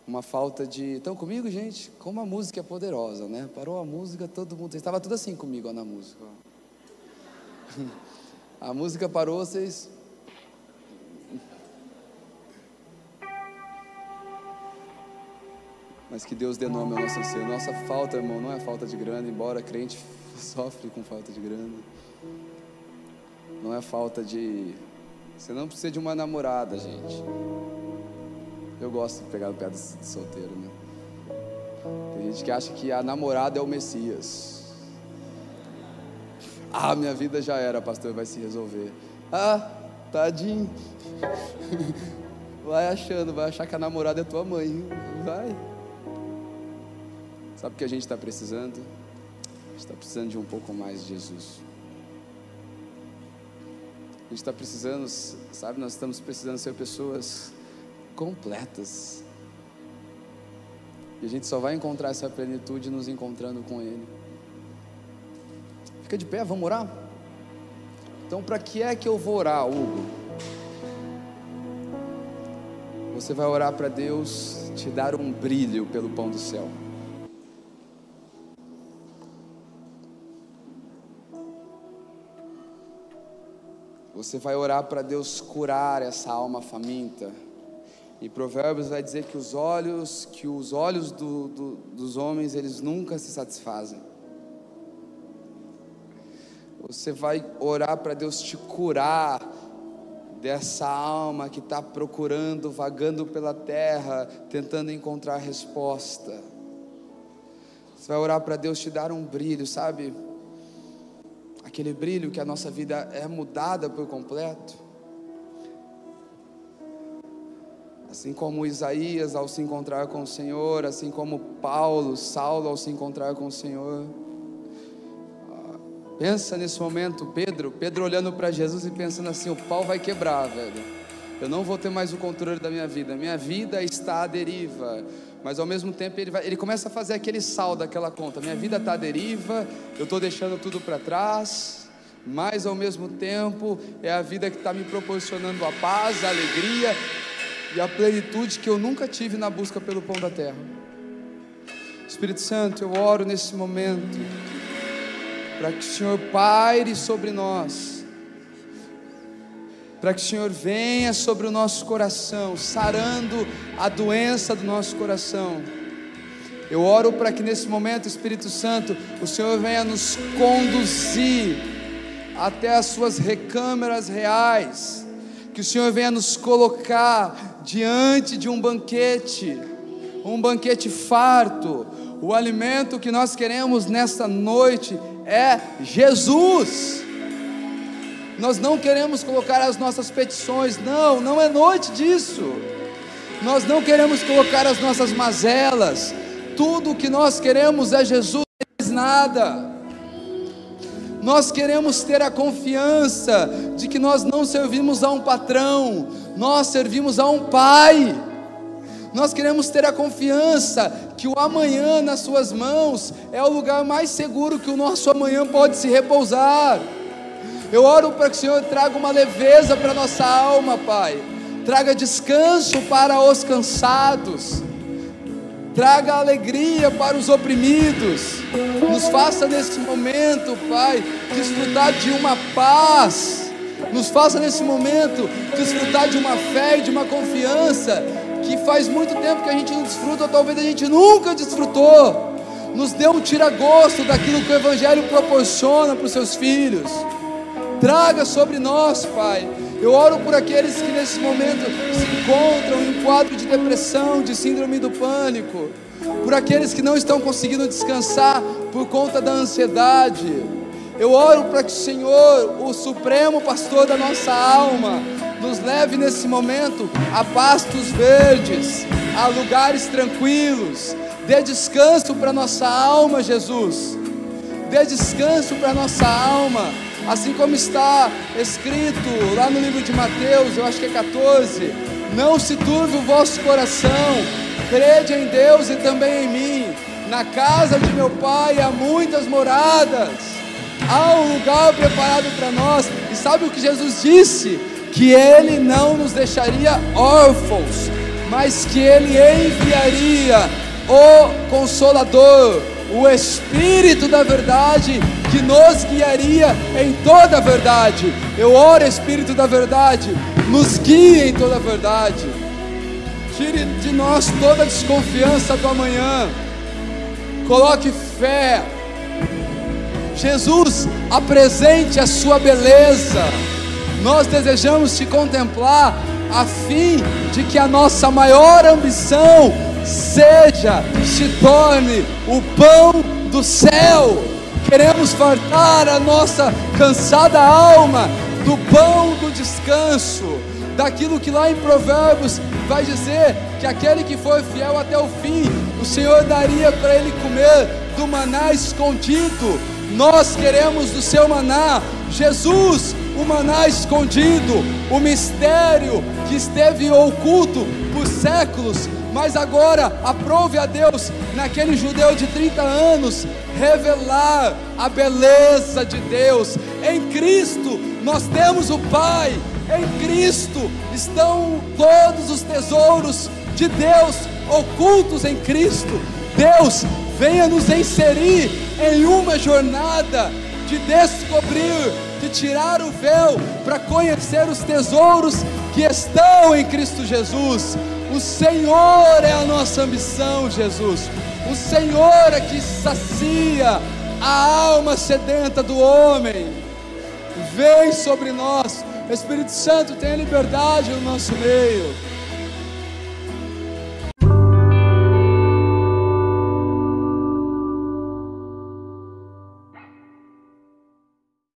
S1: uma falta de. Estão comigo, gente? Como a música é poderosa, né? Parou a música, todo mundo. Estava tudo assim comigo ó, na música. Ó. *laughs* A música parou, vocês mas que Deus dê nome ao nosso anseio. Nossa falta, irmão, não é falta de grana, embora crente *laughs* sofre com falta de grana. Não é falta de. Você não precisa de uma namorada, gente. Eu gosto de pegar o pé de solteiro, né? gente que acha que a namorada é o Messias. Ah, minha vida já era, pastor, vai se resolver. Ah, tadinho. *laughs* Vai achando, vai achar que a namorada é tua mãe. Vai. Sabe o que a gente está precisando? A gente está precisando de um pouco mais de Jesus. A gente está precisando, sabe, nós estamos precisando ser pessoas completas. E a gente só vai encontrar essa plenitude nos encontrando com Ele. Fica de pé, vamos orar? Então, para que é que eu vou orar, Hugo? Você vai orar para Deus te dar um brilho pelo pão do céu. Você vai orar para Deus curar essa alma faminta. E Provérbios vai dizer que os olhos, que os olhos do, do, dos homens, eles nunca se satisfazem. Você vai orar para Deus te curar dessa alma que está procurando, vagando pela terra, tentando encontrar resposta. Você vai orar para Deus te dar um brilho, sabe? Aquele brilho que a nossa vida é mudada por completo. Assim como Isaías ao se encontrar com o Senhor, assim como Paulo, Saulo ao se encontrar com o Senhor. Pensa nesse momento, Pedro, Pedro olhando para Jesus e pensando assim: o pau vai quebrar, velho. Eu não vou ter mais o controle da minha vida. Minha vida está à deriva mas ao mesmo tempo ele, vai, ele começa a fazer aquele saldo, aquela conta. Minha vida está à deriva, eu estou deixando tudo para trás, mas ao mesmo tempo é a vida que está me proporcionando a paz, a alegria e a plenitude que eu nunca tive na busca pelo pão da terra. Espírito Santo, eu oro nesse momento para que o Senhor paire sobre nós para que o Senhor venha sobre o nosso coração, sarando a doença do nosso coração. Eu oro para que nesse momento, Espírito Santo, o Senhor venha nos conduzir até as suas recâmaras reais, que o Senhor venha nos colocar diante de um banquete, um banquete farto. O alimento que nós queremos nesta noite é Jesus. Nós não queremos colocar as nossas petições, não, não é noite disso. Nós não queremos colocar as nossas mazelas. Tudo o que nós queremos é Jesus, mais nada. Nós queremos ter a confiança de que nós não servimos a um patrão, nós servimos a um Pai. Nós queremos ter a confiança que o amanhã nas Suas mãos é o lugar mais seguro que o nosso amanhã pode se repousar. Eu oro para que o Senhor traga uma leveza para nossa alma, Pai. Traga descanso para os cansados. Traga alegria para os oprimidos. Nos faça nesse momento, Pai, desfrutar de uma paz. Nos faça nesse momento desfrutar de uma fé e de uma confiança que faz muito tempo que a gente não desfruta, ou talvez a gente nunca desfrutou. Nos dê um tira-gosto daquilo que o Evangelho proporciona para os seus filhos traga sobre nós, Pai. Eu oro por aqueles que nesse momento se encontram em um quadro de depressão, de síndrome do pânico, por aqueles que não estão conseguindo descansar por conta da ansiedade. Eu oro para que o Senhor, o supremo pastor da nossa alma, nos leve nesse momento a pastos verdes, a lugares tranquilos. Dê descanso para nossa alma, Jesus. Dê descanso para nossa alma assim como está escrito lá no livro de Mateus, eu acho que é 14: Não se turbe o vosso coração, crede em Deus e também em mim. Na casa de meu pai há muitas moradas, há um lugar preparado para nós. E sabe o que Jesus disse? Que Ele não nos deixaria órfãos, mas que Ele enviaria o Consolador, o Espírito da Verdade que nos guiaria em toda a verdade. Eu oro, Espírito da verdade, nos guie em toda a verdade. Tire de nós toda a desconfiança do amanhã. Coloque fé. Jesus, apresente a sua beleza. Nós desejamos te contemplar a fim de que a nossa maior ambição seja, se torne o pão do céu. Queremos fartar a nossa cansada alma do pão do descanso, daquilo que lá em Provérbios vai dizer que aquele que for fiel até o fim, o Senhor daria para ele comer do maná escondido. Nós queremos do seu maná, Jesus, o maná escondido, o mistério que esteve oculto por séculos, mas agora aprove a Deus, naquele judeu de 30 anos, revelar a beleza de Deus. Em Cristo nós temos o Pai, em Cristo estão todos os tesouros de Deus ocultos em Cristo. Deus, venha nos inserir em uma jornada de descobrir, de tirar o véu para conhecer os tesouros que estão em Cristo Jesus. O Senhor é a nossa ambição, Jesus. O Senhor é que sacia a alma sedenta do homem. Vem sobre nós. Espírito Santo, tenha liberdade no nosso meio.